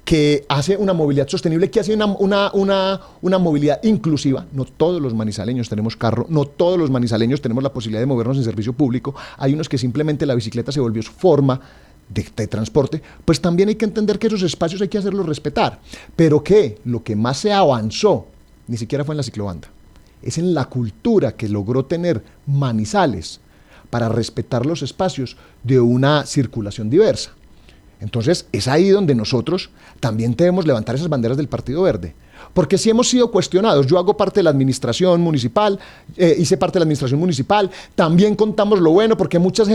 que hace una movilidad sostenible, que hace una, una, una, movilidad inclusiva. No todos los manizaleños tenemos carro, no todos los manizaleños tenemos la posibilidad de movernos en servicio público. Hay unos que simplemente la bicicleta se volvió su forma de, de transporte, pues también hay que entender que esos espacios hay que hacerlos respetar. Pero que lo que más se avanzó ni siquiera fue en la ciclobanda, es en la cultura que logró tener Manizales para respetar los espacios de una circulación diversa. Entonces, es ahí donde nosotros también debemos levantar esas banderas del Partido Verde. Porque si hemos sido cuestionados, yo hago parte de la administración municipal, eh, hice parte de la administración municipal, también contamos lo bueno, porque a muchas,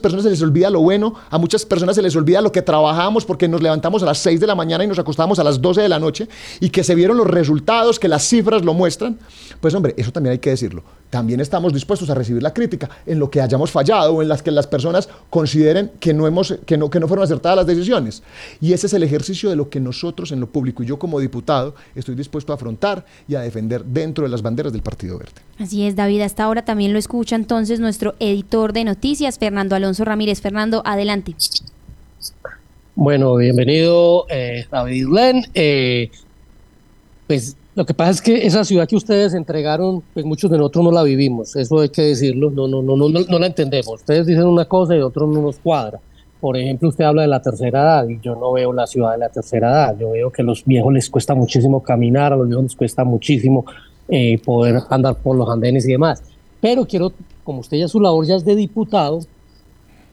personas se les olvida lo bueno, a muchas personas se les olvida lo que trabajamos, porque nos levantamos a las 6 de la mañana y nos acostamos a las 12 de la noche, y que se vieron los resultados, que las cifras lo muestran. Pues hombre, eso también hay que decirlo. También estamos dispuestos a recibir la crítica en lo que hayamos fallado o en las que las personas consideren que no, hemos, que no, que no fueron acertadas las decisiones. Y ese es el ejercicio de lo que nosotros en lo público y yo como diputado estoy dispuesto a afrontar y a defender dentro de las banderas del Partido Verde. Así es, David. Hasta ahora también lo escucha entonces nuestro editor de noticias, Fernando Alonso Ramírez. Fernando, adelante. Bueno, bienvenido eh, David Len. Eh, pues lo que pasa es que esa ciudad que ustedes entregaron, pues muchos de nosotros no la vivimos, eso hay que decirlo, no, no, no, no, no, la entendemos. Ustedes dicen una cosa y otros no nos cuadra. Por ejemplo, usted habla de la tercera edad y yo no veo la ciudad de la tercera edad. Yo veo que a los viejos les cuesta muchísimo caminar, a los viejos les cuesta muchísimo eh, poder andar por los andenes y demás. Pero quiero, como usted ya su labor ya es de diputado,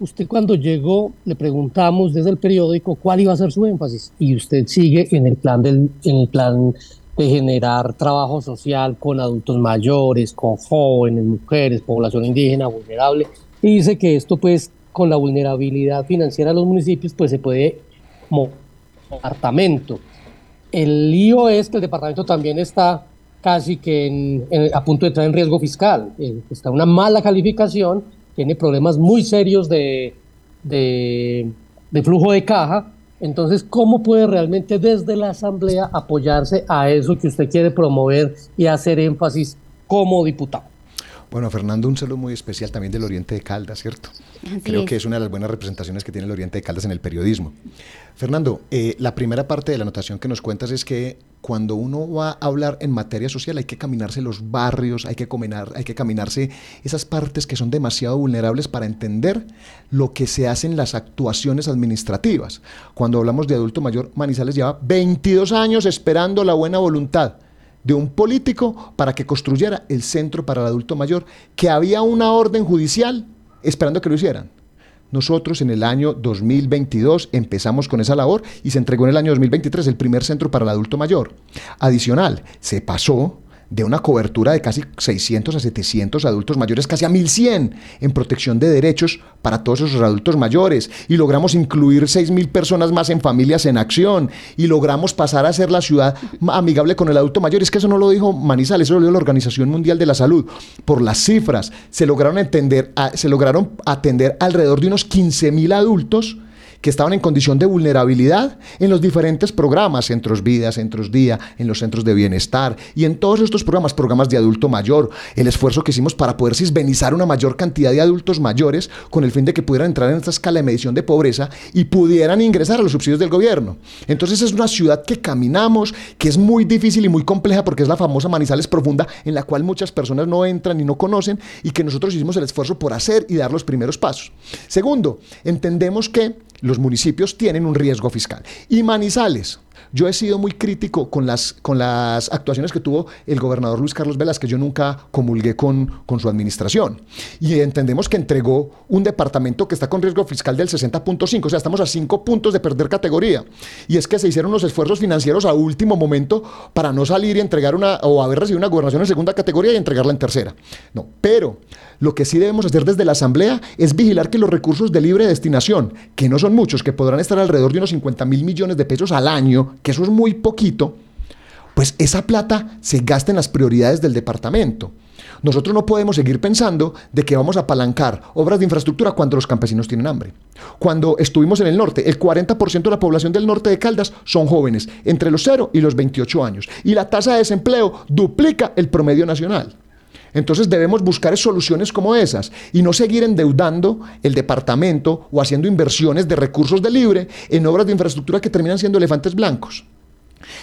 usted cuando llegó le preguntamos desde el periódico cuál iba a ser su énfasis y usted sigue en el plan del en el plan de generar trabajo social con adultos mayores, con jóvenes, mujeres, población indígena vulnerable y dice que esto pues con la vulnerabilidad financiera de los municipios pues se puede como departamento. El lío es que el departamento también está casi que a punto de entrar en riesgo fiscal. Eh, está una mala calificación, tiene problemas muy serios de, de flujo de caja. Entonces, ¿cómo puede realmente desde la Asamblea apoyarse a eso que usted quiere promover y hacer énfasis como diputado? Bueno, Fernando, un saludo muy especial también del Oriente de Caldas, ¿cierto? Así Creo es. que es una de las buenas representaciones que tiene el Oriente de Caldas en el periodismo. Fernando, eh, la primera parte de la anotación que nos cuentas es que cuando uno va a hablar en materia social hay que caminarse los barrios, hay que, caminar, hay que caminarse esas partes que son demasiado vulnerables para entender lo que se hacen las actuaciones administrativas. Cuando hablamos de adulto mayor, Manizales lleva 22 años esperando la buena voluntad de un político para que construyera el centro para el adulto mayor, que había una orden judicial esperando que lo hicieran. Nosotros en el año 2022 empezamos con esa labor y se entregó en el año 2023 el primer centro para el adulto mayor. Adicional, se pasó de una cobertura de casi 600 a 700 adultos mayores, casi a 1100 en protección de derechos para todos esos adultos mayores. Y logramos incluir 6.000 personas más en familias en acción. Y logramos pasar a ser la ciudad amigable con el adulto mayor. Es que eso no lo dijo Manizales, eso lo dijo la Organización Mundial de la Salud. Por las cifras, se lograron, entender, se lograron atender alrededor de unos 15.000 adultos que estaban en condición de vulnerabilidad en los diferentes programas, centros vida, centros día, en los centros de bienestar y en todos estos programas, programas de adulto mayor, el esfuerzo que hicimos para poder sisbenizar una mayor cantidad de adultos mayores con el fin de que pudieran entrar en esta escala de medición de pobreza y pudieran ingresar a los subsidios del gobierno. Entonces es una ciudad que caminamos, que es muy difícil y muy compleja porque es la famosa Manizales Profunda en la cual muchas personas no entran y no conocen y que nosotros hicimos el esfuerzo por hacer y dar los primeros pasos. Segundo, entendemos que los municipios tienen un riesgo fiscal. Y Manizales, yo he sido muy crítico con las, con las actuaciones que tuvo el gobernador Luis Carlos Velas, que yo nunca comulgué con, con su administración. Y entendemos que entregó un departamento que está con riesgo fiscal del 60.5, o sea, estamos a 5 puntos de perder categoría. Y es que se hicieron los esfuerzos financieros a último momento para no salir y entregar una, o haber recibido una gobernación en segunda categoría y entregarla en tercera. No, pero lo que sí debemos hacer desde la Asamblea es vigilar que los recursos de libre destinación, que no son muchos, que podrán estar alrededor de unos 50 mil millones de pesos al año, que eso es muy poquito, pues esa plata se gasta en las prioridades del departamento. Nosotros no podemos seguir pensando de que vamos a apalancar obras de infraestructura cuando los campesinos tienen hambre. Cuando estuvimos en el norte, el 40% de la población del norte de Caldas son jóvenes, entre los 0 y los 28 años. Y la tasa de desempleo duplica el promedio nacional. Entonces debemos buscar soluciones como esas y no seguir endeudando el departamento o haciendo inversiones de recursos de libre en obras de infraestructura que terminan siendo elefantes blancos.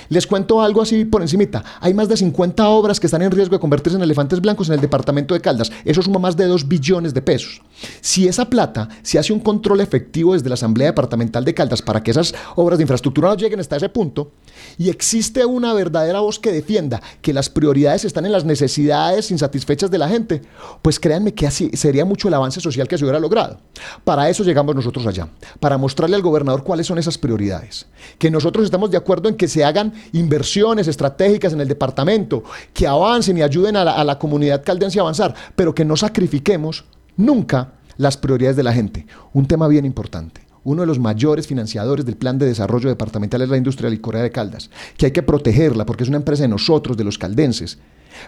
Les cuento algo así por encimita. Hay más de 50 obras que están en riesgo de convertirse en elefantes blancos en el departamento de Caldas. Eso suma más de 2 billones de pesos. Si esa plata se hace un control efectivo desde la Asamblea Departamental de Caldas para que esas obras de infraestructura no lleguen hasta ese punto, y existe una verdadera voz que defienda que las prioridades están en las necesidades insatisfechas de la gente, pues créanme que así sería mucho el avance social que se hubiera logrado. Para eso llegamos nosotros allá, para mostrarle al gobernador cuáles son esas prioridades. Que nosotros estamos de acuerdo en que se hagan inversiones estratégicas en el departamento, que avancen y ayuden a la, a la comunidad caldense a avanzar, pero que no sacrifiquemos nunca las prioridades de la gente. Un tema bien importante. Uno de los mayores financiadores del plan de desarrollo departamental es la industria licorera de Caldas, que hay que protegerla porque es una empresa de nosotros, de los caldenses.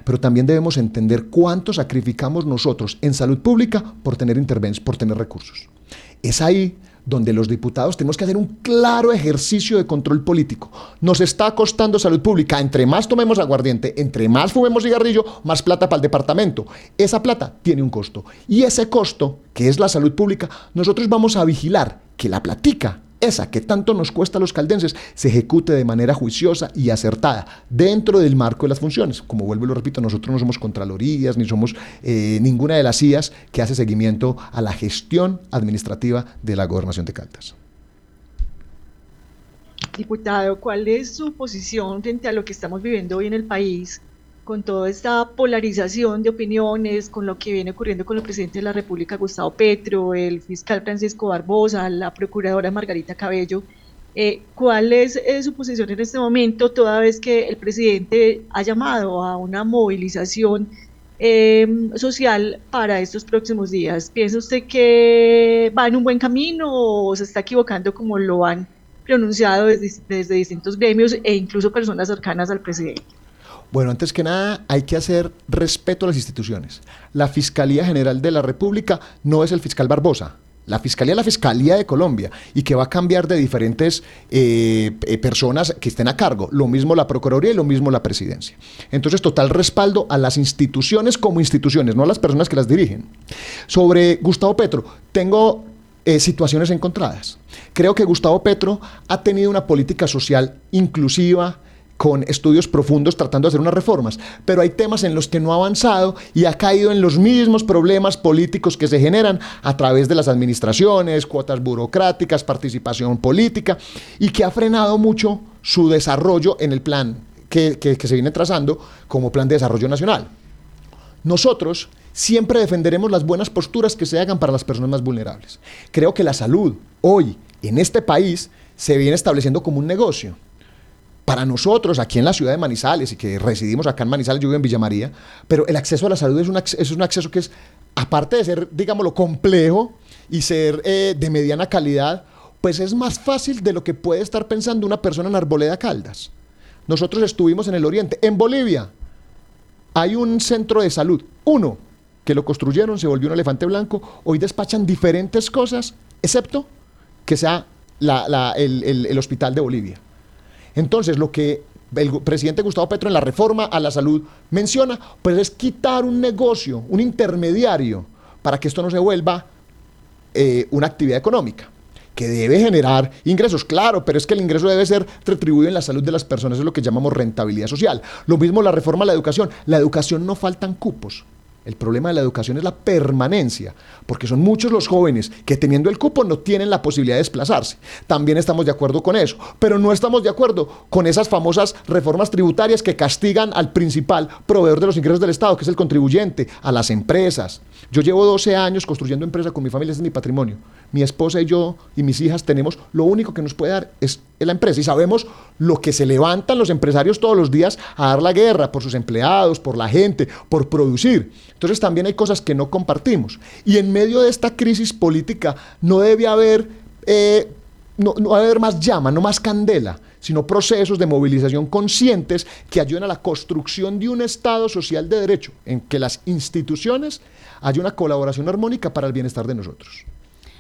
Pero también debemos entender cuánto sacrificamos nosotros en salud pública por tener por tener recursos. Es ahí donde los diputados tenemos que hacer un claro ejercicio de control político. Nos está costando salud pública. Entre más tomemos aguardiente, entre más fumemos cigarrillo, más plata para el departamento. Esa plata tiene un costo. Y ese costo, que es la salud pública, nosotros vamos a vigilar que la platica esa que tanto nos cuesta a los caldenses se ejecute de manera juiciosa y acertada dentro del marco de las funciones. Como vuelvo y lo repito, nosotros no somos contralorías ni somos eh, ninguna de las IAS que hace seguimiento a la gestión administrativa de la gobernación de Caldas. Diputado, ¿cuál es su posición frente a lo que estamos viviendo hoy en el país? Con toda esta polarización de opiniones, con lo que viene ocurriendo con el presidente de la República, Gustavo Petro, el fiscal Francisco Barbosa, la procuradora Margarita Cabello, eh, ¿cuál es eh, su posición en este momento, toda vez que el presidente ha llamado a una movilización eh, social para estos próximos días? ¿Piensa usted que va en un buen camino o se está equivocando como lo han pronunciado desde, desde distintos gremios e incluso personas cercanas al presidente? Bueno, antes que nada hay que hacer respeto a las instituciones. La Fiscalía General de la República no es el fiscal Barbosa. La Fiscalía es la Fiscalía de Colombia y que va a cambiar de diferentes eh, eh, personas que estén a cargo. Lo mismo la Procuraduría y lo mismo la Presidencia. Entonces, total respaldo a las instituciones como instituciones, no a las personas que las dirigen. Sobre Gustavo Petro, tengo eh, situaciones encontradas. Creo que Gustavo Petro ha tenido una política social inclusiva, con estudios profundos tratando de hacer unas reformas, pero hay temas en los que no ha avanzado y ha caído en los mismos problemas políticos que se generan a través de las administraciones, cuotas burocráticas, participación política, y que ha frenado mucho su desarrollo en el plan que, se viene trazando como plan de desarrollo nacional. Nosotros siempre defenderemos las buenas posturas que se hagan para las personas más vulnerables. Creo que la salud hoy en este país se viene estableciendo como un negocio para nosotros aquí en la ciudad de Manizales y que residimos acá en Manizales, yo vivo en Villa María, pero el acceso a la salud es un, es un acceso que es, aparte de ser, digámoslo, complejo y ser eh, de mediana calidad, pues es más fácil de lo que puede estar pensando una persona en Arboleda Caldas. Nosotros estuvimos en el oriente, en Bolivia. Hay un centro de salud, uno, que lo construyeron, se volvió un elefante blanco, hoy despachan diferentes cosas, excepto que sea la, el hospital de Bolivia. Entonces, lo que el presidente Gustavo Petro en la reforma a la salud menciona, pues es quitar un negocio, un intermediario, para que esto no se vuelva eh, una actividad económica que debe generar ingresos, claro, pero es que el ingreso debe ser retribuido en la salud de las personas, es lo que llamamos rentabilidad social. Lo mismo la reforma a la educación. La educación no faltan cupos. El problema de la educación es la permanencia, porque son muchos los jóvenes que teniendo el cupo no tienen la posibilidad de desplazarse. También estamos de acuerdo con eso, pero no estamos de acuerdo con esas famosas reformas tributarias que castigan al principal proveedor de los ingresos del Estado, que es el contribuyente, a las empresas. Yo llevo 12 años construyendo empresa con mi familia, ese es mi patrimonio. Mi esposa y yo y mis hijas tenemos, lo único que nos puede dar es la empresa y sabemos lo que se levantan los empresarios todos los días a dar la guerra por sus empleados, por la gente, por producir. Entonces también hay cosas que no compartimos. Y en medio de esta crisis política no debe haber, eh, no, no debe haber más llama, no más candela, sino procesos de movilización conscientes que ayuden a la construcción de un Estado social de derecho, en que las instituciones haya una colaboración armónica para el bienestar de nosotros.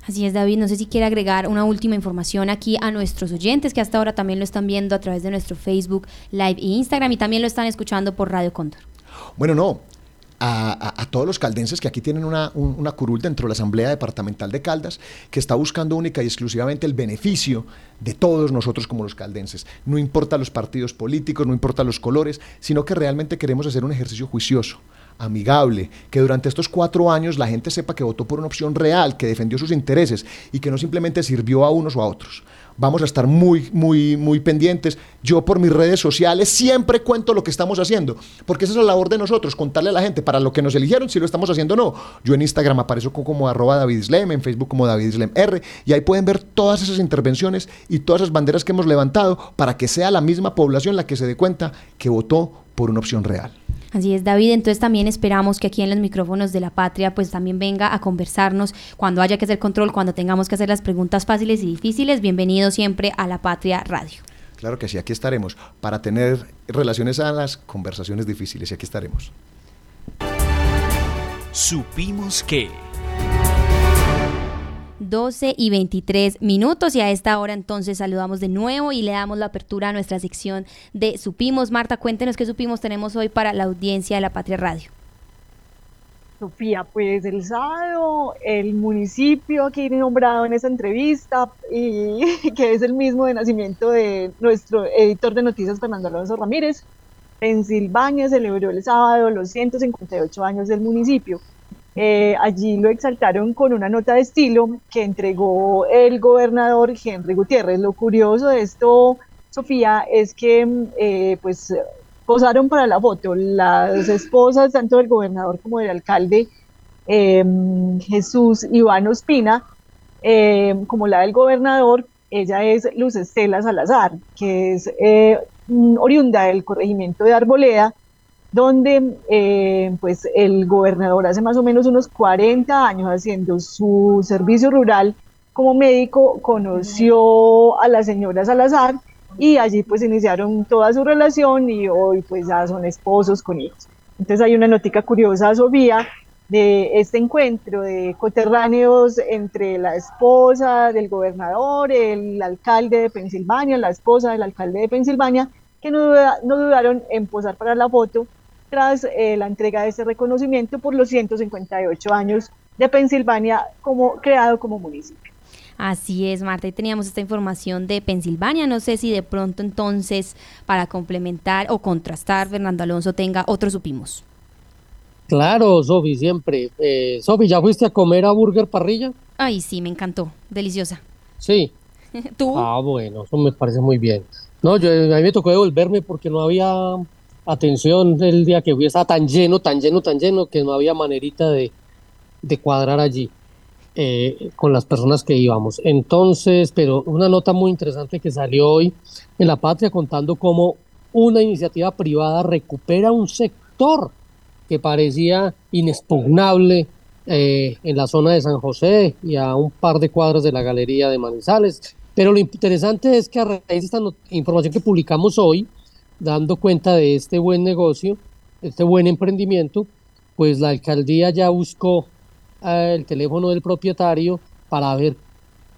Así es, David. No sé si quiere agregar una última información aquí a nuestros oyentes que hasta ahora también lo están viendo a través de nuestro Facebook Live e Instagram y también lo están escuchando por Radio Cóndor. Bueno, no, a, a, todos los caldenses que aquí tienen una, un, una curul dentro de la Asamblea Departamental de Caldas que está buscando única y exclusivamente el beneficio de todos nosotros como los caldenses. No importa los partidos políticos, no importa los colores, sino que realmente queremos hacer un ejercicio juicioso amigable, que durante estos cuatro años la gente sepa que votó por una opción real, que defendió sus intereses y que no simplemente sirvió a unos o a otros. Vamos a estar muy, muy, muy pendientes. Yo por mis redes sociales siempre cuento lo que estamos haciendo, porque esa es la labor de nosotros, contarle a la gente para lo que nos eligieron, si lo estamos haciendo o no. Yo en Instagram aparezco como arroba David en Facebook como David Islem R, y ahí pueden ver todas esas intervenciones y todas esas banderas que hemos levantado para que sea la misma población la que se dé cuenta que votó por una opción real. Así es, David. Entonces también esperamos que aquí en los micrófonos de la patria, pues también venga a conversarnos cuando haya que hacer control, cuando tengamos que hacer las preguntas fáciles y difíciles. Bienvenido siempre a la Patria Radio. Claro que sí, aquí estaremos para tener relaciones a las conversaciones difíciles y aquí estaremos. Supimos que... 12 y 23 minutos y a esta hora entonces saludamos de nuevo y le damos la apertura a nuestra sección de Supimos. Marta, cuéntenos qué supimos tenemos hoy para la audiencia de la Patria Radio. Sofía, pues el sábado el municipio que nombrado en esa entrevista y que es el mismo de nacimiento de nuestro editor de noticias Fernando Alonso Ramírez, Pensilvania celebró el sábado los 158 años del municipio. Eh, allí lo exaltaron con una nota de estilo que entregó el gobernador Henry Gutiérrez. Lo curioso de esto, Sofía, es que eh, pues posaron para la foto las esposas tanto del gobernador como del alcalde eh, Jesús Iván Ospina, eh, como la del gobernador, ella es Luz Estela Salazar, que es eh, oriunda del corregimiento de Arboleda, donde eh, pues el gobernador hace más o menos unos 40 años haciendo su servicio rural como médico conoció a la señora Salazar y allí pues iniciaron toda su relación y hoy pues ya son esposos con hijos. Entonces hay una notica curiosa, Sofía, de este encuentro de coterráneos entre la esposa del gobernador, el alcalde de Pensilvania, la esposa del alcalde de Pensilvania, que no, duda, no dudaron en posar para la foto tras eh, la entrega de este reconocimiento por los 158 años de Pensilvania como creado como municipio. Así es, Marta, y teníamos esta información de Pensilvania. No sé si de pronto entonces, para complementar o contrastar, Fernando Alonso tenga otro supimos. Claro, Sofi, siempre. Eh, Sofi, ¿ya fuiste a comer a Burger Parrilla? Ay, sí, me encantó. Deliciosa. Sí. ¿Tú? Ah, bueno, eso me parece muy bien. No, yo, a mí me tocó devolverme porque no había atención el día que fui. Estaba tan lleno, tan lleno, tan lleno que no había manerita de, cuadrar allí eh, con las personas que íbamos. Entonces, pero una nota muy interesante que salió hoy en La Patria contando cómo una iniciativa privada recupera un sector que parecía inexpugnable eh, en la zona de San José y a un par de cuadras de la galería de Manizales. Pero lo interesante es que a raíz de esta información que publicamos hoy, dando cuenta de este buen negocio, este buen emprendimiento, pues la alcaldía ya buscó eh, el teléfono del propietario para ver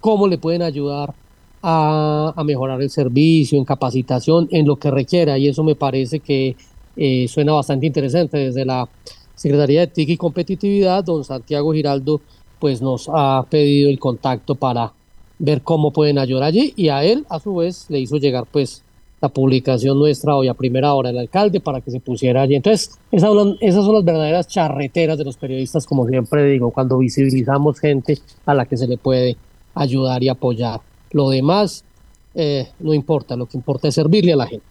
cómo le pueden ayudar a, mejorar el servicio, en capacitación, en lo que requiera. Y eso me parece que eh, suena bastante interesante. Desde la Secretaría de TIC y Competitividad, don Santiago Giraldo, pues nos ha pedido el contacto para ver cómo pueden ayudar allí y a él a su vez le hizo llegar pues publicación nuestra hoy a primera hora del alcalde para que se pusiera allí. Entonces, esas son, esas son las verdaderas charreteras de los periodistas, como siempre digo, cuando visibilizamos gente a la que se le puede ayudar y apoyar. Lo demás eh, no importa, lo que importa es servirle a la gente.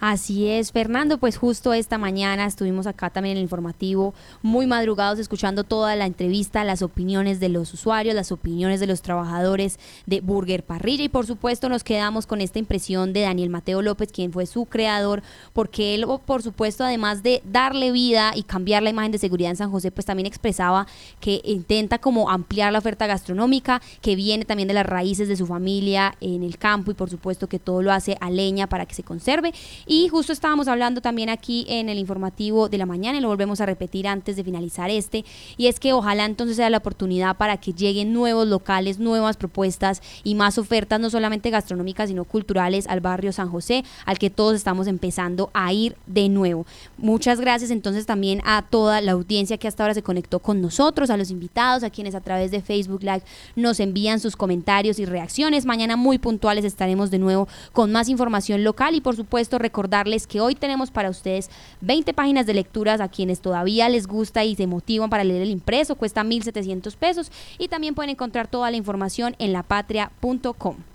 Así es, Fernando, pues justo esta mañana estuvimos acá también en el informativo, muy madrugados, escuchando toda la entrevista, las opiniones de los usuarios, las opiniones de los trabajadores de Burger Parrilla y por supuesto nos quedamos con esta impresión de Daniel Mateo López, quien fue su creador, porque él, por supuesto, además de darle vida y cambiar la imagen de seguridad en San José, pues también expresaba que intenta como ampliar la oferta gastronómica, que viene también de las raíces de su familia en el campo y por supuesto que todo lo hace a leña para que se conserve. Y justo estábamos hablando también aquí en el informativo de la mañana y lo volvemos a repetir antes de finalizar este, y es que ojalá entonces sea la oportunidad para que lleguen nuevos locales, nuevas propuestas y más ofertas, no solamente gastronómicas, sino culturales al barrio San José, al que todos estamos empezando a ir de nuevo. Muchas gracias entonces también a toda la audiencia que hasta ahora se conectó con nosotros, a los invitados, a quienes a través de Facebook Live nos envían sus comentarios y reacciones. Mañana muy puntuales estaremos de nuevo con más información local y por supuesto recordarles que hoy tenemos para ustedes 20 páginas de lecturas a quienes todavía les gusta y se motivan para leer el impreso, cuesta 1.700 pesos y también pueden encontrar toda la información en lapatria.com.